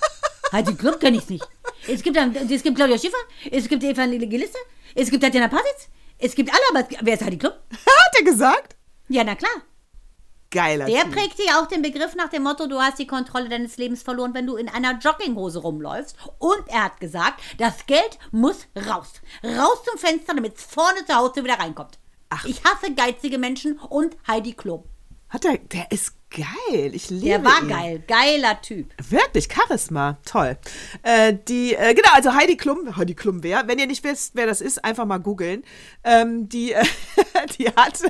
Heidi Klum kenne ich nicht. Es gibt, es gibt Claudia Schiffer, es gibt Eva Geliste, es gibt Tatjana Pasitz, es gibt alle, aber wer ist Heidi Klum? Hat er gesagt? Ja, na klar. Geiler Der Typ. prägte ja auch den Begriff nach dem Motto, du hast die Kontrolle deines Lebens verloren, wenn du in einer Jogginghose rumläufst. Und er hat gesagt, das Geld muss raus. Raus zum Fenster, damit es vorne zu Hause wieder reinkommt. Ach. Ich hasse geizige Menschen und Heidi Klum. Hat er, der ist geil. Ich liebe Der war ihn. geil. Geiler Typ. Wirklich, Charisma. Toll. Äh, die, äh, genau, also Heidi Klum, Heidi Klum wer? Wenn ihr nicht wisst, wer das ist, einfach mal googeln. Ähm, die, äh, die hat,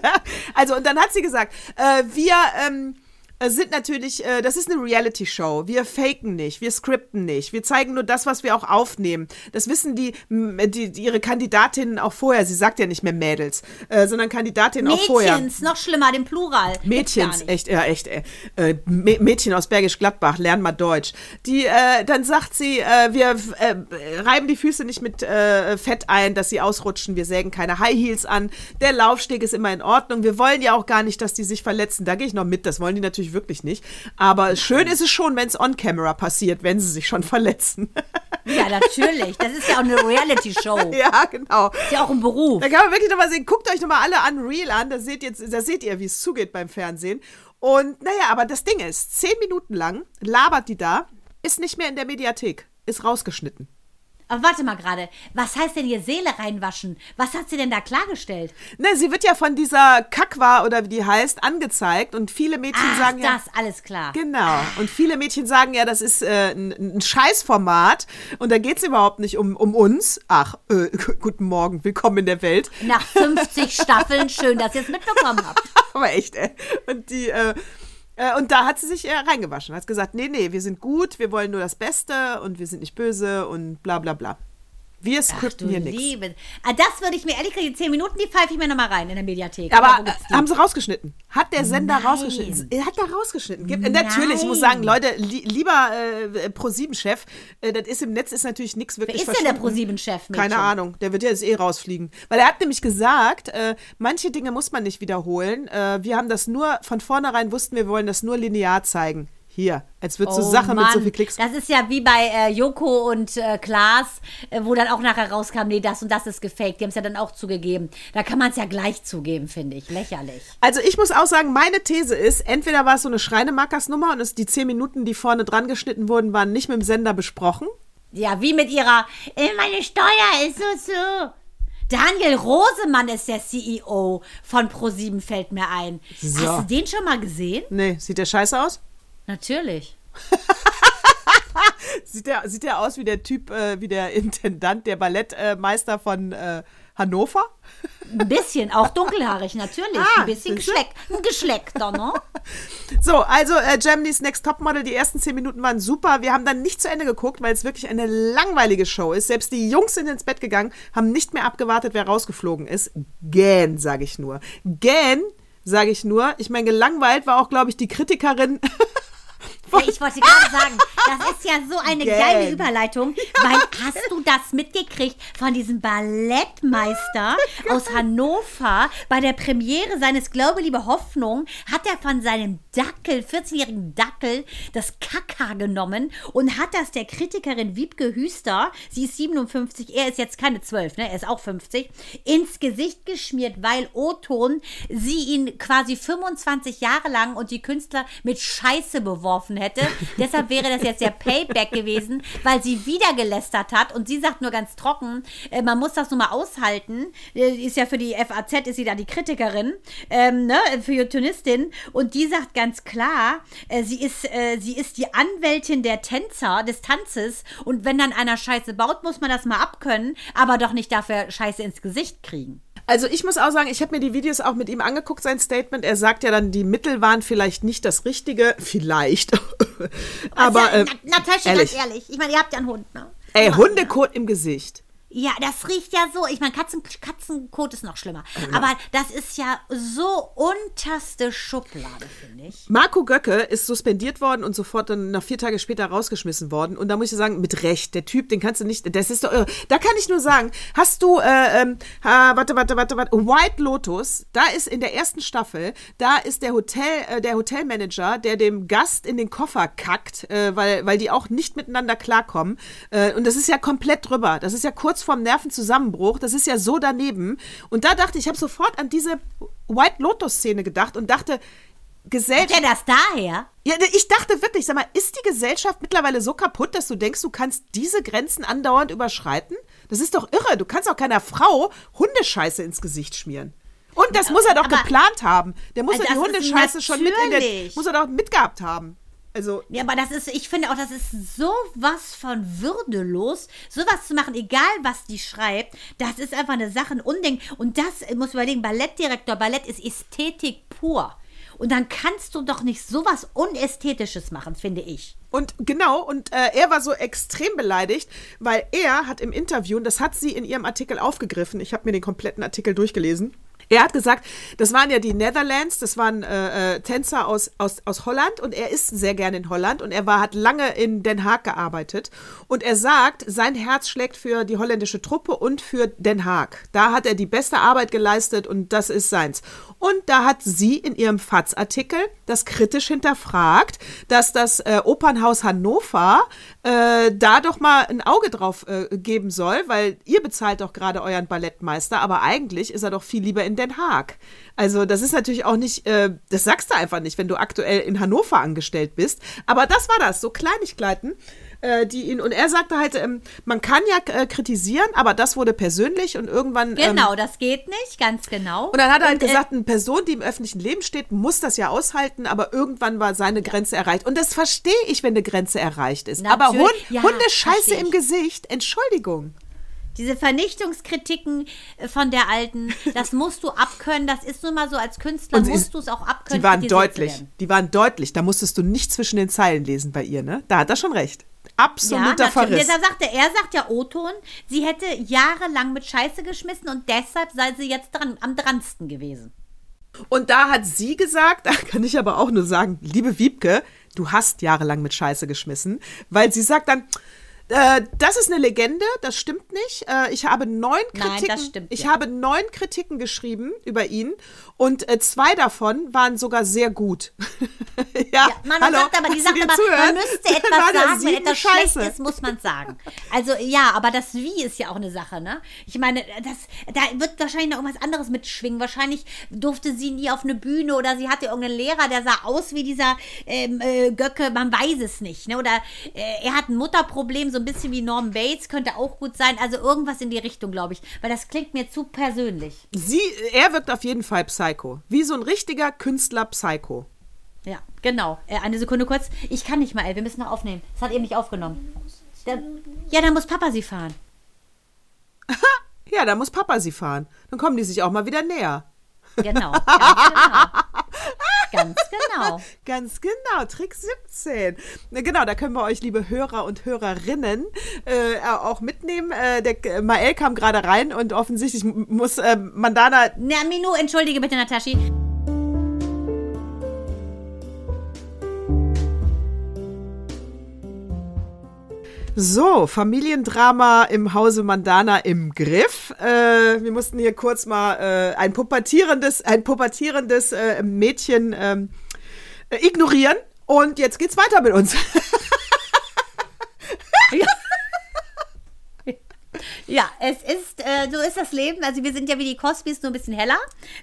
also und dann hat sie gesagt, äh, wir ähm, äh, sind natürlich, äh, das ist eine Reality-Show. Wir faken nicht, wir skripten nicht, wir zeigen nur das, was wir auch aufnehmen. Das wissen die, die, die ihre Kandidatinnen auch vorher. Sie sagt ja nicht mehr Mädels, äh, sondern Kandidatinnen auch vorher. Mädchens, noch schlimmer, den Plural. Mädchens, echt, ja, echt, ey. Äh, Mä- Mädchen aus Bergisch Gladbach, lernen mal Deutsch. Die, äh, dann sagt sie, äh, wir äh, reiben die Füße nicht mit äh, Fett ein, dass sie ausrutschen, wir sägen keine High Heels an. Der Laufsteg ist immer in Ordnung. Wir wollen ja auch gar nicht, dass die sich verletzen. Da gehe ich noch mit, das wollen die natürlich wirklich nicht. Aber schön ist es schon, wenn es on camera passiert, wenn sie sich schon verletzen. Ja, natürlich. Das ist ja auch eine Reality-Show. ja, genau. Ist ja auch ein Beruf. Da kann man wirklich nochmal sehen, guckt euch nochmal alle Unreal an, da seht, jetzt, da seht ihr, wie es zugeht beim Fernsehen. Und naja, aber das Ding ist, zehn Minuten lang labert die da, ist nicht mehr in der Mediathek, ist rausgeschnitten. Aber warte mal gerade. Was heißt denn hier Seele reinwaschen? Was hat sie denn da klargestellt? Ne, sie wird ja von dieser Kakwa oder wie die heißt, angezeigt und viele Mädchen Ach, sagen ja. das, alles klar. Genau. Und viele Mädchen sagen ja, das ist äh, ein, ein Scheißformat und da geht es überhaupt nicht um, um uns. Ach, äh, guten Morgen, willkommen in der Welt. Nach 50 Staffeln, schön, dass ihr es mitbekommen habt. Aber echt, ey. Und die, äh, äh, und da hat sie sich äh, reingewaschen. Hat gesagt, nee, nee, wir sind gut, wir wollen nur das Beste und wir sind nicht böse und bla bla bla. Wir skripten hier nichts. Ah, das würde ich mir ehrlich gesagt, die 10 Minuten, die pfeife ich mir nochmal rein in der Mediathek. Aber äh, haben sie rausgeschnitten? Hat der Sender Nein. rausgeschnitten? Er hat da rausgeschnitten. Gibt, natürlich, ich muss sagen, Leute, li lieber äh, Pro7-Chef, äh, das ist im Netz ist natürlich nichts Wer wirklich ist denn der. Pro7-Chef? Keine Ahnung, der wird ja jetzt eh rausfliegen. Weil er hat nämlich gesagt, äh, manche Dinge muss man nicht wiederholen. Äh, wir haben das nur, von vornherein wussten wir, wollen das nur linear zeigen. Hier, als wird so Oh Sache mit so Mann, viel Klicks. Das ist ja wie bei äh, Joko und äh, Klaas, äh, wo dann auch nachher rauskam, nee, das und das ist gefaked. Die haben es ja dann auch zugegeben. Da kann man es ja gleich zugeben, finde ich. Lächerlich. Also ich muss auch sagen, meine These ist, entweder war es so eine Schreinemarkers-Nummer und es, die zehn Minuten, die vorne dran geschnitten wurden, waren nicht mit dem Sender besprochen. Ja, wie mit ihrer, äh, meine Steuer ist so so. Daniel Rosemann ist der CEO von Pro7, fällt mir ein. So. Hast du den schon mal gesehen? Nee, sieht der scheiße aus? Natürlich. Sieht der, sieht der aus wie der Typ, äh, wie der Intendant, der Ballettmeister von äh, Hannover? Ein bisschen, auch dunkelhaarig, natürlich. Ah, ein bisschen siehste? geschleckt. Ein geschleckter, ne? So, also äh, Germany's Next Topmodel, die ersten zehn Minuten waren super. Wir haben dann nicht zu Ende geguckt, weil es wirklich eine langweilige Show ist. Selbst die Jungs sind ins Bett gegangen, haben nicht mehr abgewartet, wer rausgeflogen ist. Gähn, sage ich nur. Gähn, sage ich nur. Ich meine, gelangweilt war auch, glaube ich, die Kritikerin. Ich wollte gerade sagen, das ist ja so eine Gang. geile Überleitung, weil hast du das mitgekriegt von diesem Ballettmeister aus Hannover bei der Premiere seines Glaube, liebe Hoffnung, hat er von seinem Dackel, 14-jährigen Dackel, das Kaka genommen und hat das der Kritikerin Wiebke Hüster, sie ist 57, er ist jetzt keine 12, ne, er ist auch 50, ins Gesicht geschmiert, weil O-Ton sie ihn quasi 25 Jahre lang und die Künstler mit Scheiße beworfen hätte. Deshalb wäre das jetzt der Payback gewesen, weil sie wieder gelästert hat und sie sagt nur ganz trocken, äh, man muss das nur mal aushalten. Äh, ist ja für die FAZ, ist sie da die Kritikerin, ähm, ne, Journalistin und die sagt ganz klar, äh, sie, ist, äh, sie ist die Anwältin der Tänzer, des Tanzes und wenn dann einer Scheiße baut, muss man das mal abkönnen, aber doch nicht dafür Scheiße ins Gesicht kriegen. Also ich muss auch sagen, ich habe mir die Videos auch mit ihm angeguckt, sein Statement. Er sagt ja dann, die Mittel waren vielleicht nicht das Richtige. Vielleicht. Aber also, äh, Natascha, ehrlich. ganz ehrlich, ich meine, ihr habt ja einen Hund, ne? ey, Hundekot im Gesicht. Ja, das riecht ja so. Ich meine, Katzen, Katzenkot ist noch schlimmer. Aber das ist ja so unterste Schublade, finde ich. Marco Göcke ist suspendiert worden und sofort dann nach vier Tage später rausgeschmissen worden. Und da muss ich sagen, mit Recht, der Typ, den kannst du nicht, das ist doch irre. Da kann ich nur sagen, hast du, äh, ähm, ah, warte, warte, warte, warte, White Lotus, da ist in der ersten Staffel, da ist der Hotel, äh, der Hotelmanager, der dem Gast in den Koffer kackt, äh, weil, weil die auch nicht miteinander klarkommen. Äh, und das ist ja komplett drüber. Das ist ja kurz vorm Nervenzusammenbruch. Das ist ja so daneben. Und da dachte ich, ich habe sofort an diese White Lotus-Szene gedacht und dachte, Gesellschaft. Hat er das daher? Ja, ich dachte wirklich, sag mal, ist die Gesellschaft mittlerweile so kaputt, dass du denkst, du kannst diese Grenzen andauernd überschreiten? Das ist doch irre. Du kannst auch keiner Frau Hundescheiße ins Gesicht schmieren. Und das muss er doch aber- geplant haben. Der muss Also doch die Hundescheiße schon mit in der, muss er doch mitgehabt haben. Also, Ja, aber das ist, ich finde auch, das ist sowas von würdelos, sowas zu machen, egal was die schreibt. Das ist einfach eine Sache, ein Unding. Und das muss man überlegen, Ballettdirektor, Ballett ist Ästhetik pur. Und dann kannst du doch nicht sowas Unästhetisches machen, finde ich. Und genau, und äh, er war so extrem beleidigt, weil er hat im Interview, und das hat sie in ihrem Artikel aufgegriffen, ich habe mir den kompletten Artikel durchgelesen, er hat gesagt, das waren ja die Netherlands, das waren äh, äh, Tänzer aus, aus, aus Holland und er ist sehr gerne in Holland und er war, hat lange in Den Haag gearbeitet und er sagt, sein Herz schlägt für die holländische Truppe und für Den Haag. Da hat er die beste Arbeit geleistet und das ist seins. Und da hat sie in ihrem FATS-Artikel das kritisch hinterfragt, dass das äh, Opernhaus Hannover äh, da doch mal ein Auge drauf äh, geben soll, weil ihr bezahlt doch gerade euren Ballettmeister, aber eigentlich ist er doch viel lieber in Den Haag. Also das ist natürlich auch nicht, äh, das sagst du einfach nicht, wenn du aktuell in Hannover angestellt bist. Aber das war das, so Kleinigkeiten, äh, die ihn, und er sagte halt, ähm, man kann ja äh, kritisieren, aber das wurde persönlich und irgendwann... Ähm, Genau, das geht nicht, ganz genau. und dann hat er halt Und, äh, gesagt, eine Person, die im öffentlichen Leben steht, muss das ja aushalten, aber irgendwann war seine Grenze erreicht. Und das verstehe ich, wenn eine Grenze erreicht ist. Aber Hund, ja, Hundescheiße im ich. Gesicht, Entschuldigung. Diese Vernichtungskritiken äh, von der Alten, das musst du abkönnen. Das ist nun mal so, als Künstler musst du es auch abkönnen. Die waren deutlich. Die waren deutlich. Da musstest du nicht zwischen den Zeilen lesen bei ihr, ne? Da hat er schon recht. Absoluter ja. Verriss. Deshalb sagt er, er sagt ja O-Ton, sie hätte jahrelang mit Scheiße geschmissen und deshalb sei sie jetzt dran, am dransten gewesen. Und da hat sie gesagt, da kann ich aber auch nur sagen, liebe Wiebke, du hast jahrelang mit Scheiße geschmissen, weil sie sagt dann, äh, das ist eine Legende, das stimmt nicht. Äh, ich habe neun Nein, Kritiken, das stimmt, ich ja. habe neun Kritiken geschrieben über ihn und äh, zwei davon waren sogar sehr gut. ja, Man hallo, sagt aber, die sagt aber, man müsste etwas ja sagen, wenn etwas Scheiße. schlecht ist, muss man sagen. Also ja, aber das Wie ist ja auch eine Sache, ne? Ich meine, das, da wird wahrscheinlich noch irgendwas anderes mitschwingen. Wahrscheinlich durfte sie nie auf eine Bühne oder sie hatte irgendeinen Lehrer, der sah aus wie dieser ähm, äh, Göcke, man weiß es nicht, ne? Oder äh, er hat ein Mutterproblem, so ein bisschen wie Norman Bates, könnte auch gut sein. Also irgendwas in die Richtung, glaube ich. Weil das klingt mir zu persönlich. Sie, er wirkt auf jeden Fall Psycho. Wie so ein richtiger Künstler Psycho. Ja, genau. Äh, eine Sekunde kurz. Ich kann nicht mal, ey. Wir müssen noch aufnehmen. Das hat eben nicht aufgenommen. Da, ja, dann muss Papa sie fahren. Ja, da muss Papa sie fahren. Dann kommen die sich auch mal wieder näher. Genau. Ganz genau. Ganz genau. Ganz genau, Trick 17. Na, Genau, da können wir euch, liebe Hörer und Hörerinnen, äh, auch mitnehmen. Äh, der Mael kam gerade rein und offensichtlich muss äh, Mandana Na, Minu, entschuldige bitte, Nataschi. So, Familiendrama im Hause Mandana im Griff. Äh, wir mussten hier kurz mal äh, ein pubertierendes, ein pubertierendes äh, Mädchen ähm, äh, ignorieren. Und jetzt geht's weiter mit uns. Ja. Ja, es ist, äh, so ist das Leben. Also wir sind ja wie die Cosbys, nur ein bisschen heller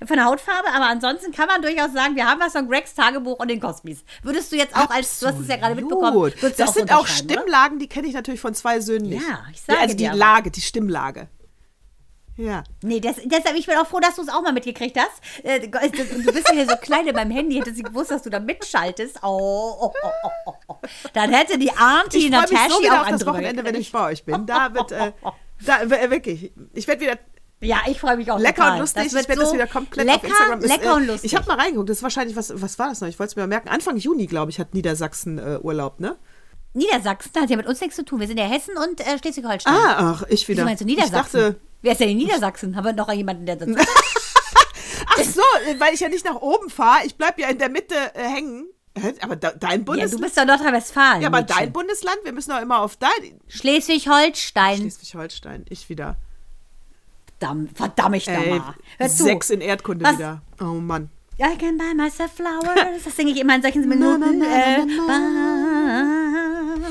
von der Hautfarbe, aber ansonsten kann man durchaus sagen, wir haben was von Gregs Tagebuch und den Cosbys. Würdest du jetzt auch als, du hast es ja gerade mitbekommen, Das auch sind auch unterschreiben, oder? Stimmlagen, die kenne ich natürlich von zwei Söhnen nicht. Ja, ich sage Also die aber. Lage, die Stimmlage. Ja. Nee, das, deshalb, ich bin auch froh, dass du es auch mal mitgekriegt hast. Äh, Du bist ja hier so klein in meinem Handy, hätte sie gewusst, dass du da mitschaltest. Oh, oh, oh, oh, oh, oh. Dann hätte die Auntie Natascha so auch einen das Wochenende, wenn ich bei euch bin. Da wird, äh, da, wirklich, ich werde wieder Ja, ich freue mich auch lecker total. und lustig. Das wird ich werde so das wieder komplett lecker, auf Instagram. Ist, lecker und äh, lustig. Ich habe mal reingeguckt. Das ist wahrscheinlich, was, was war das noch? Ich wollte es mir mal merken. Anfang Juni, glaube ich, hat Niedersachsen äh, Urlaub, ne? Niedersachsen hat ja mit uns nichts zu tun. Wir sind ja Hessen und äh, Schleswig-Holstein. Ah, ach, ich wieder. Wieso meinst du Ich Niedersachsen? dachte, Wer ist denn in Niedersachsen? Haben wir noch jemanden, der dazu ach so, äh, weil ich ja nicht nach oben fahre. Ich bleib ja in der Mitte äh, hängen. Aber da, dein Ja, du Bundesland. bist doch Nordrhein-Westfalen. Ja, aber Mädchen. dein Bundesland, wir müssen doch immer auf dein. Schleswig-Holstein. Schleswig-Holstein, ich wieder. Verdammt, verdammt ich da mal. Hör zu. sechs in Erdkunde Was- wieder. Oh Mann. I can buy myself flowers. Das singe ich immer in solchen Minuten.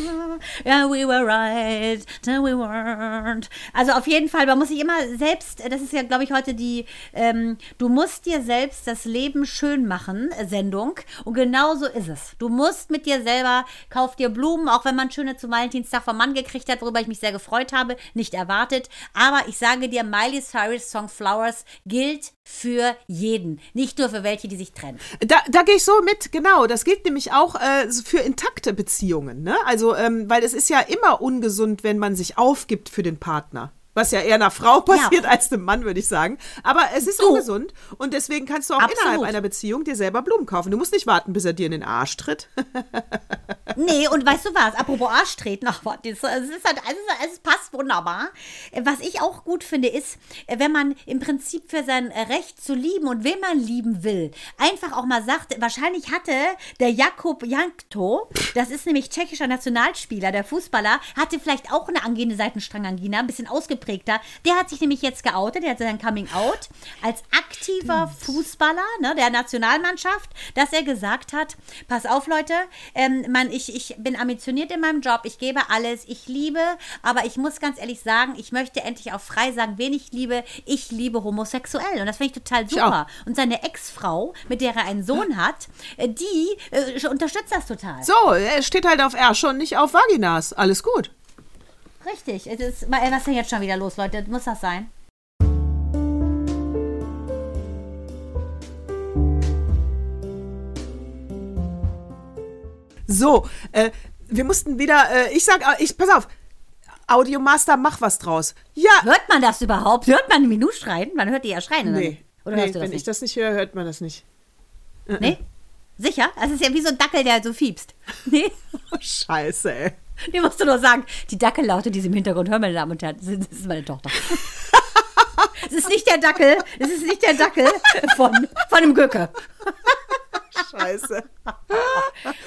Ja, we were right, no, we weren't. Also auf jeden Fall, man muss sich immer selbst, das ist ja, glaube ich, heute die, ähm, du musst dir selbst das Leben schön machen, äh, Sendung. Und genau so ist es. Du musst mit dir selber, kauf dir Blumen, auch wenn man schöne zu Valentinstag vom Mann gekriegt hat, worüber ich mich sehr gefreut habe, nicht erwartet. Aber ich sage dir, Miley Cyrus Song Flowers gilt für jeden, nicht nur für welche, die sich trennen. Da, da gehe ich so mit, genau. Das gilt nämlich auch äh, für intakte Beziehungen. Ne? Also, ähm, weil es ist ja immer ungesund, wenn man sich aufgibt für den Partner. Was ja eher einer Frau passiert als einem Mann, würde ich sagen. Aber es ist Du. ungesund und deswegen kannst du auch Absolut. innerhalb einer Beziehung dir selber Blumen kaufen. Du musst nicht warten, bis er dir in den Arsch tritt. Nee, und weißt du was? Apropos Arsch treten, ach, es ist halt, es, ist, es passt wunderbar. Was ich auch gut finde, ist, wenn man im Prinzip für sein Recht zu lieben und wen man lieben will, einfach auch mal sagt, wahrscheinlich hatte der Jakub Jankto, das ist nämlich tschechischer Nationalspieler, der Fußballer, hatte vielleicht auch eine angehende Seitenstrangangina, ein bisschen ausgeprägter. Der hat sich nämlich jetzt geoutet, der hat sein Coming Out als aktiver Fußballer ne, der Nationalmannschaft, dass er gesagt hat, pass auf Leute, ähm, man, ich, ich bin ambitioniert in meinem Job, ich gebe alles, ich liebe, aber ich muss ganz ehrlich sagen, ich möchte endlich auch frei sagen, wen ich liebe. Ich liebe homosexuell und das finde ich total super. Und seine Ex-Frau, mit der er einen Sohn hat, äh, die äh, unterstützt das total. So, er steht halt auf Ärsche und nicht auf Vaginas. Alles gut. Richtig. Es ist, was ist denn jetzt schon wieder los, Leute? Muss das sein? So, äh, wir mussten wieder, äh, ich sag, äh, ich, pass auf, Audiomaster, mach was draus. Ja, Hört man das überhaupt? Hört man Minu schreien? Man hört die ja schreien, oder nee? Oder nee hörst du das wenn ich nicht? das nicht höre, hört man das nicht. Nee? Sicher? Das ist ja wie so ein Dackel, der so fiebst. Nee? Scheiße, ey. Die musst du nur sagen. Die Dackellaute, die Sie im Hintergrund hören, meine Damen und Herren, das ist meine Tochter. Es ist nicht der Dackel, es ist nicht der Dackel von, von dem Gücke. Scheiße.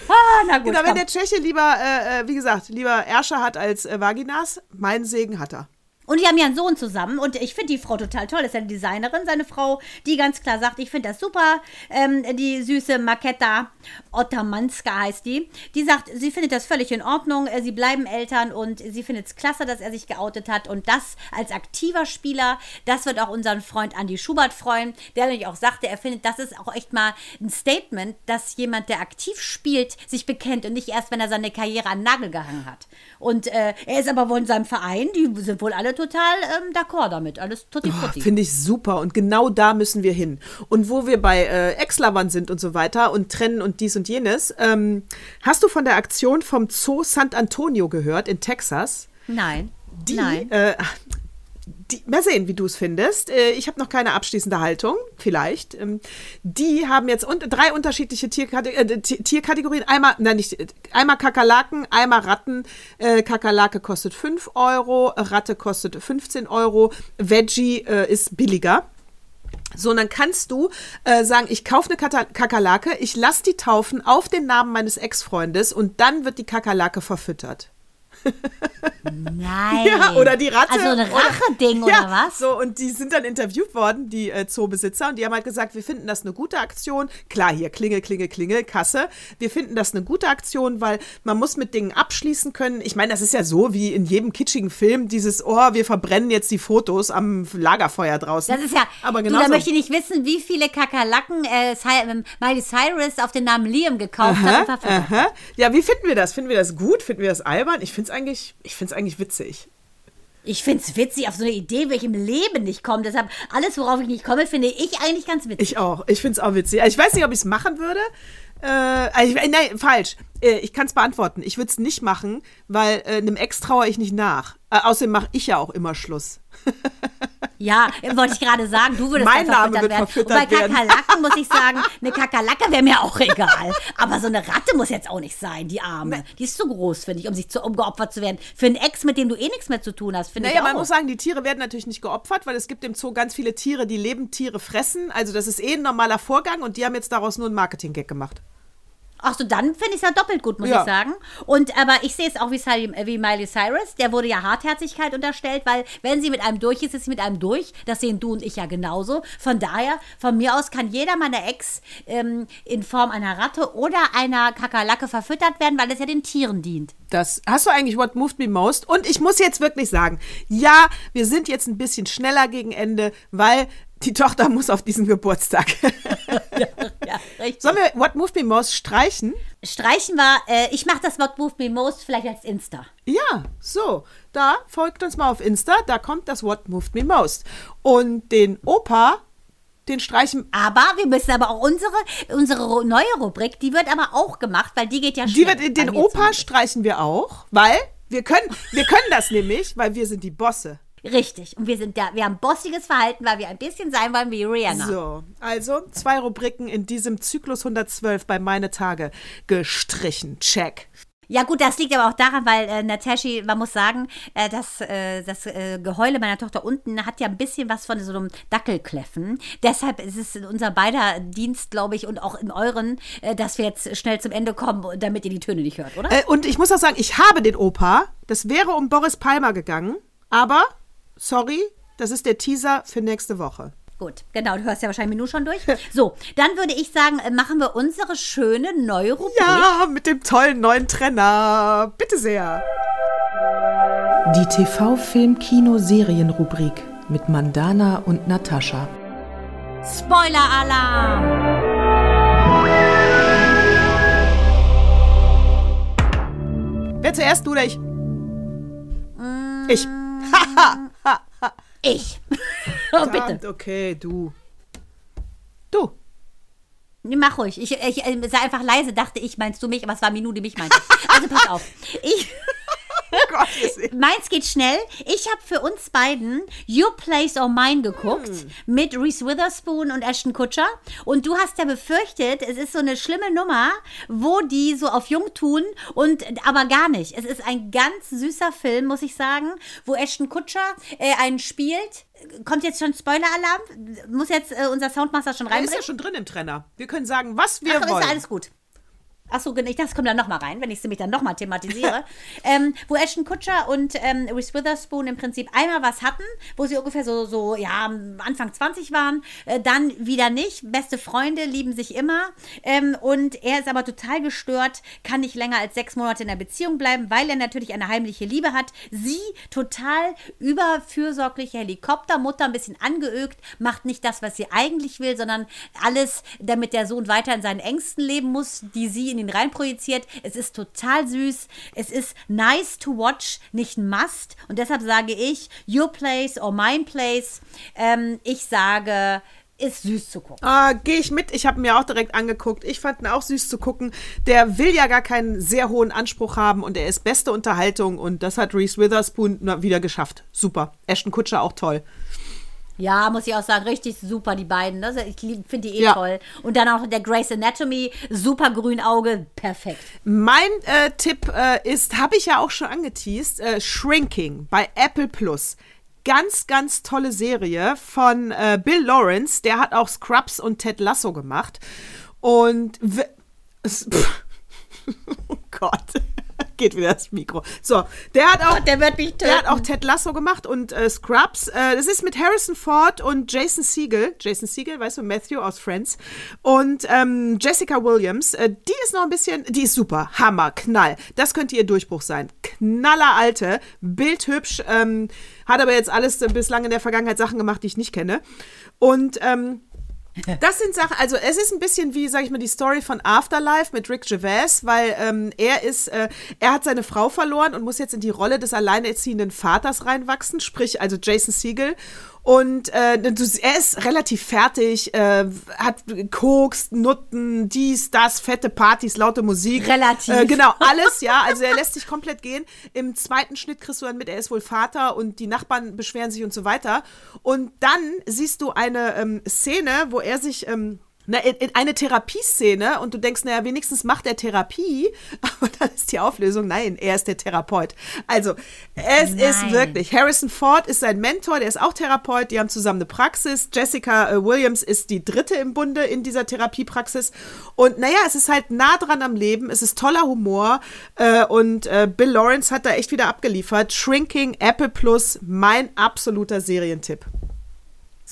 Ah, na gut. Genau, wenn der Tscheche lieber, äh, äh, wie gesagt, lieber Ärsche hat als äh, Vaginas, meinen Segen hat er. Und die haben ja einen Sohn zusammen und ich finde die Frau total toll. Das ist ja eine Designerin, seine Frau, die ganz klar sagt, ich finde das super. Ähm, die süße Maketa Otamanska heißt die. Die sagt, sie findet das völlig in Ordnung. Äh, Sie bleiben Eltern und sie findet es klasse, dass er sich geoutet hat. Und das als aktiver Spieler, das wird auch unseren Freund Andy Schubert freuen, der nämlich auch sagte, er findet, das ist auch echt mal ein Statement, dass jemand, der aktiv spielt, sich bekennt und nicht erst, wenn er seine Karriere an den Nagel gehangen hat. Und äh, er ist aber wohl in seinem Verein, die sind wohl alle total ähm, d'accord damit. Alles tutti frutti. Finde ich super und genau da müssen wir hin. Und wo wir bei äh, Ex-Lovern sind und so weiter und trennen und dies und jenes, ähm, hast du von der Aktion vom Zoo San Antonio gehört in Texas? Nein. Die, Nein. Äh, die, mal sehen, wie du es findest. Äh, ich habe noch keine abschließende Haltung, vielleicht. Ähm, die haben jetzt drei unterschiedliche äh, Ti- Tierkategorien. Einmal, nein, nicht, einmal Kakerlaken, einmal Ratten. Äh, Kakerlake kostet 5 Euro, Ratte kostet 15 Euro, Veggie ist billiger. So, und dann kannst du äh, sagen, ich kaufe eine Kata- Kakerlake, ich lasse die taufen auf den Namen meines Ex-Freundes und dann wird die Kakerlake verfüttert. Nein. Ja, oder die Ratte. Also ein Rache-Ding oder, ja, was? So, und die sind dann interviewt worden, die äh, Zoobesitzer, und die haben halt gesagt, wir finden das eine gute Aktion. Klar, hier Klingel, Klingel, Klingel, Kasse. Wir finden das eine gute Aktion, weil man muss mit Dingen abschließen können. Ich meine, das ist ja so wie in jedem kitschigen Film, dieses, oh, wir verbrennen jetzt die Fotos am Lagerfeuer draußen. Das ist ja, aber genau da möchte ich nicht wissen, wie viele Kakerlaken äh, ähm, Miley Cyrus auf den Namen Liam gekauft hat. Aha. Ja, wie finden wir das? Finden wir das gut? Finden wir das albern? Ich finde es eigentlich, ich find's eigentlich witzig. Ich finde es witzig, auf so eine Idee will ich im Leben nicht kommen. Deshalb, alles, worauf ich nicht komme, finde ich eigentlich ganz witzig. Ich auch. Ich finde es auch witzig. Also ich weiß nicht, ob ich es machen würde. Äh, also ich, nein, falsch. Äh, ich kann es beantworten. Ich würde es nicht machen, weil äh, einem Ex traue ich nicht nach. Äh, außerdem mache ich ja auch immer Schluss. Ja, wollte ich gerade sagen, du würdest Mein Name wird verfüttert werden. verfüttert Und bei werden. Kakerlaken muss ich sagen, eine Kakerlake wäre mir auch egal. Aber so eine Ratte muss jetzt auch nicht sein, die Arme. Die ist zu groß, finde ich, um sich zu, um geopfert zu werden. Für einen Ex, mit dem du eh nichts mehr zu tun hast, finde ich Naja, man muss sagen, die Tiere werden natürlich nicht geopfert, weil es gibt im Zoo ganz viele Tiere, die Lebendtiere fressen. Also das ist eh ein normaler Vorgang und die haben jetzt daraus nur einen Marketing-Gag gemacht. Ach so, dann finde ich es ja doppelt gut, muss Ja. ich sagen. Und aber ich sehe es auch wie, wie Miley Cyrus. Der wurde ja Hartherzigkeit unterstellt, weil wenn sie mit einem durch ist, ist sie mit einem durch. Das sehen du und ich ja genauso. Von daher, von mir aus kann jeder meiner Ex ähm, in Form einer Ratte oder einer Kakerlake verfüttert werden, weil es ja den Tieren dient. Das hast du eigentlich What Moved Me Most? Und ich muss jetzt wirklich sagen, ja, wir sind jetzt ein bisschen schneller gegen Ende, weil die Tochter muss auf diesen Geburtstag. Ja, richtig. Sollen wir What Moved Me Most streichen? Streichen wir, äh, ich mache das What Move Me Most vielleicht als Insta. Ja, so. Da folgt uns mal auf Insta, da kommt das What Moved Me Most. Und den Opa, den streichen. Aber wir müssen aber auch unsere, unsere neue Rubrik, die wird aber auch gemacht, weil die geht ja Die schnell. wird, Bei den Opa streichen wir auch, weil wir können, wir können das nämlich, weil wir sind die Bosse. Richtig. Und wir sind da, wir haben bossiges Verhalten, weil wir ein bisschen sein wollen wie Rihanna. So, also zwei Rubriken in diesem Zyklus 112 bei Meine Tage gestrichen. Check. Ja gut, das liegt aber auch daran, weil äh, Natashi, man muss sagen, äh, das, äh, das äh, Geheule meiner Tochter unten hat ja ein bisschen was von so einem Dackelkläffen. Deshalb ist es in unser beider Dienst, glaube ich, und auch in euren, äh, dass wir jetzt schnell zum Ende kommen, damit ihr die Töne nicht hört, oder? Äh, und ich muss auch sagen, ich habe den Opa. Das wäre um Boris Palmer gegangen. Aber, sorry, das ist der Teaser für nächste Woche. Gut, genau, du hörst ja wahrscheinlich Minu schon durch. So, dann würde ich sagen, äh, machen wir unsere schöne neue Rubrik. Ja, mit dem tollen neuen Trenner. Bitte sehr. Die TV-Film-Kino-Serien-Rubrik mit Mandana und Natascha. Spoiler-Alarm! Wer zuerst, du oder ich? Ich. Ich. oh, bitte. Okay, du. Du. Mach ruhig. Ich, ich äh, sei einfach leise, dachte ich, meinst du mich, aber es war Minu, die mich meinte. Also pass auf. Ich, Gott, meins geht schnell. Ich habe für uns beiden Your Place or Mine geguckt mit Reese Witherspoon und Ashton Kutcher. Und du hast ja befürchtet, es ist so eine schlimme Nummer, wo die so auf Jung tun und aber gar nicht. Es ist ein ganz süßer Film, muss ich sagen, wo Ashton Kutcher äh, einen spielt. Kommt jetzt schon Spoiler-Alarm? Muss jetzt äh, unser Soundmaster schon Er ist ja schon drin im Trenner. Wir können sagen, was wir Ach, ist wollen. ja alles gut. Achso, das kommt dann nochmal rein, wenn ich es nämlich dann nochmal thematisiere. ähm, wo Ashton Kutscher und ähm, Reese Witherspoon im Prinzip einmal was hatten, wo sie ungefähr so, so ja, Anfang 20 waren, äh, dann wieder nicht. Beste Freunde lieben sich immer. Ähm, und er ist aber total gestört, kann nicht länger als sechs Monate in der Beziehung bleiben, weil er natürlich eine heimliche Liebe hat. Sie total überfürsorgliche Helikoptermutter, ein bisschen angeögt, macht nicht das, was sie eigentlich will, sondern alles, damit der Sohn weiter in seinen Ängsten leben muss, die sie in ihn reinprojiziert. Es ist total süß. Es ist nice to watch, nicht ein Must. Und deshalb sage ich, Your Place or Mine Place. Ähm, ich sage, ist süß zu gucken. Ah, gehe ich mit. Ich habe mir auch direkt angeguckt. Ich fand ihn auch süß zu gucken. Der will ja gar keinen sehr hohen Anspruch haben und er ist beste Unterhaltung und das hat Reese Witherspoon wieder geschafft. Super. Ashton Kutscher auch toll. Ja, muss ich auch sagen, richtig super, die beiden. Ne? Ich finde die eh Ja. toll. Und dann auch der Grace Anatomy, super Grünauge, perfekt. Mein äh, Tipp äh, ist, habe ich ja auch schon angeteased, äh, Shrinking bei Apple Plus. Ganz, ganz tolle Serie von äh, Bill Lawrence. Der hat auch Scrubs und Ted Lasso gemacht. Und es, oh Gott. geht wieder das Mikro. So, der hat auch, Gott, der wird mich töten. der hat auch Ted Lasso gemacht und äh, Scrubs. Äh, das ist mit Harrison Ford und Jason Segel. Jason Segel, weißt du, Matthew aus Friends. Und ähm, Jessica Williams. Äh, die ist noch ein bisschen, die ist super. Hammer, Knall. Das könnte ihr Durchbruch sein. Knaller alte, bildhübsch, ähm, hat aber jetzt alles bislang in der Vergangenheit Sachen gemacht, die ich nicht kenne. Und ähm, das sind Sachen, also es ist ein bisschen wie, sag ich mal, die Story von Afterlife mit Rick Gervais, weil ähm, er ist, äh, er hat seine Frau verloren und muss jetzt in die Rolle des alleinerziehenden Vaters reinwachsen, sprich also Jason Segel. Und äh, er ist relativ fertig, äh, hat Koks, Nutten, dies, das, fette Partys, laute Musik. Relativ. Äh, genau, alles, ja. Also er lässt sich komplett gehen. Im zweiten Schnitt kriegst du dann mit, er ist wohl Vater und die Nachbarn beschweren sich und so weiter. Und dann siehst du eine ähm, Szene, wo er sich. Ähm, na, in, in eine Therapieszene und du denkst, naja, wenigstens macht er Therapie, aber dann ist die Auflösung, nein, er ist der Therapeut. Also, es Nein. ist wirklich, Harrison Ford ist sein Mentor, der ist auch Therapeut, die haben zusammen eine Praxis. Jessica äh, Williams ist die dritte im Bunde in dieser Therapiepraxis. Und naja, es ist halt nah dran am Leben, es ist toller Humor äh, und äh, Bill Lawrence hat da echt wieder abgeliefert. Shrinking, Apple Plus, mein absoluter Serientipp.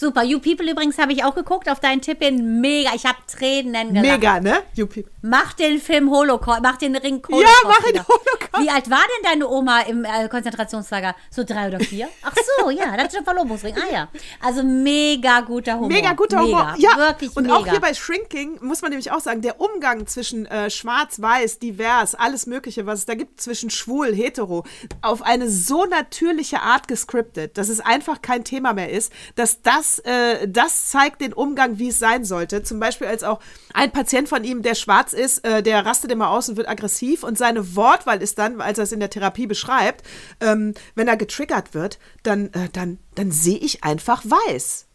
Super. You People übrigens habe ich auch geguckt, auf deinen Tipp hin. Mega. Ich habe Tränen gelacht. Mega, ne? Yuppie. Mach den Film Holocaust, mach den Ring Ja, Holocaust. mach ihn wieder. Holocaust. Wie alt war denn deine Oma im äh, Konzentrationslager? So drei oder vier? Ach so, ja, das ist der Verlobungsring. Ah ja. Also mega guter Humor. Mega guter Humor. Mega, Ja, wirklich und mega. auch hier bei Shrinking muss man nämlich auch sagen, der Umgang zwischen äh, schwarz, weiß, divers, alles Mögliche, was es da gibt, zwischen schwul, hetero, auf eine so natürliche Art gescriptet, dass es einfach kein Thema mehr ist, dass das, äh, das zeigt den Umgang, wie es sein sollte. Zum Beispiel als auch ein Patient von ihm, der schwarz ist, äh, der rastet immer aus und wird aggressiv und seine Wortwahl ist dann, als er es in der Therapie beschreibt, ähm, wenn er getriggert wird, dann, äh, dann, dann sehe ich einfach weiß.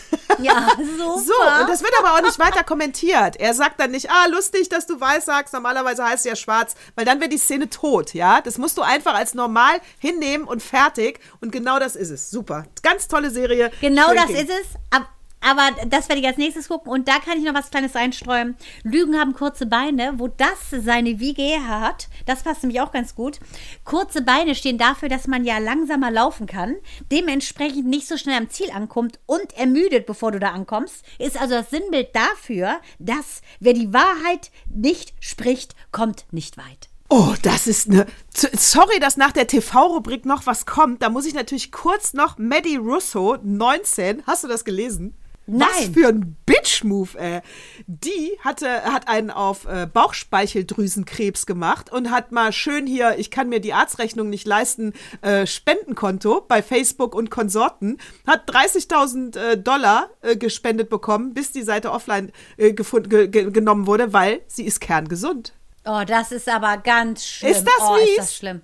ja, super. So, und das wird aber auch nicht weiter kommentiert. Er sagt dann nicht, ah, lustig, dass du weiß sagst, normalerweise heißt es ja schwarz, weil dann wäre die Szene tot, ja? Das musst du einfach als normal hinnehmen und fertig. Und genau das ist es. Super. Ganz tolle Serie. Genau das Shrinking. ist es. Ab- Aber das werde ich als nächstes gucken. Und da kann ich noch was Kleines reinstreuen. Lügen haben kurze Beine. Wo das seine Wiege hat, das passt nämlich auch ganz gut. Kurze Beine stehen dafür, dass man ja langsamer laufen kann, dementsprechend nicht so schnell am Ziel ankommt und ermüdet, bevor du da ankommst. Ist also das Sinnbild dafür, dass wer die Wahrheit nicht spricht, kommt nicht weit. Oh, das ist eine. Sorry, dass nach der TV-Rubrik noch was kommt. Da muss ich natürlich kurz noch Maddie Russo, 19. Hast du das gelesen? Was Nein. für ein Bitch-Move, ey. Die hatte, hat einen auf äh, Bauchspeicheldrüsenkrebs gemacht und hat mal schön hier, ich kann mir die Arztrechnung nicht leisten, äh, Spendenkonto bei Facebook und Konsorten, hat 30.000 äh, Dollar äh, gespendet bekommen, bis die Seite offline äh, gefund, ge, ge, genommen wurde, weil sie ist kerngesund. Oh, das ist aber ganz schlimm. Ist das oh, ist das schlimm.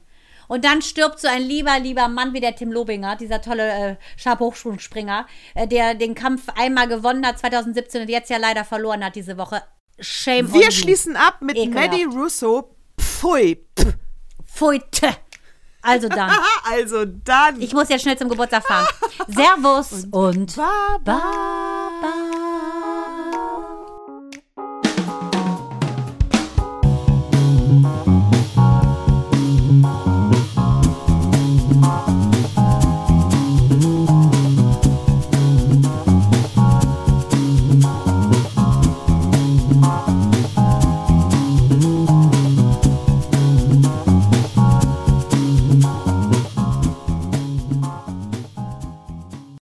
Und dann stirbt so ein lieber, lieber Mann wie der Tim Lobinger, dieser tolle äh, Stabhochsprungspringer, äh, der den Kampf einmal gewonnen hat 2017 und jetzt ja leider verloren hat diese Woche. Shame Wir schließen ab mit Ekelhaft. Maddie Russo. Pfui. Pff. Pfui, tö. Also dann. Also dann. Ich muss jetzt schnell zum Geburtstag fahren. Servus und Baba. Baba.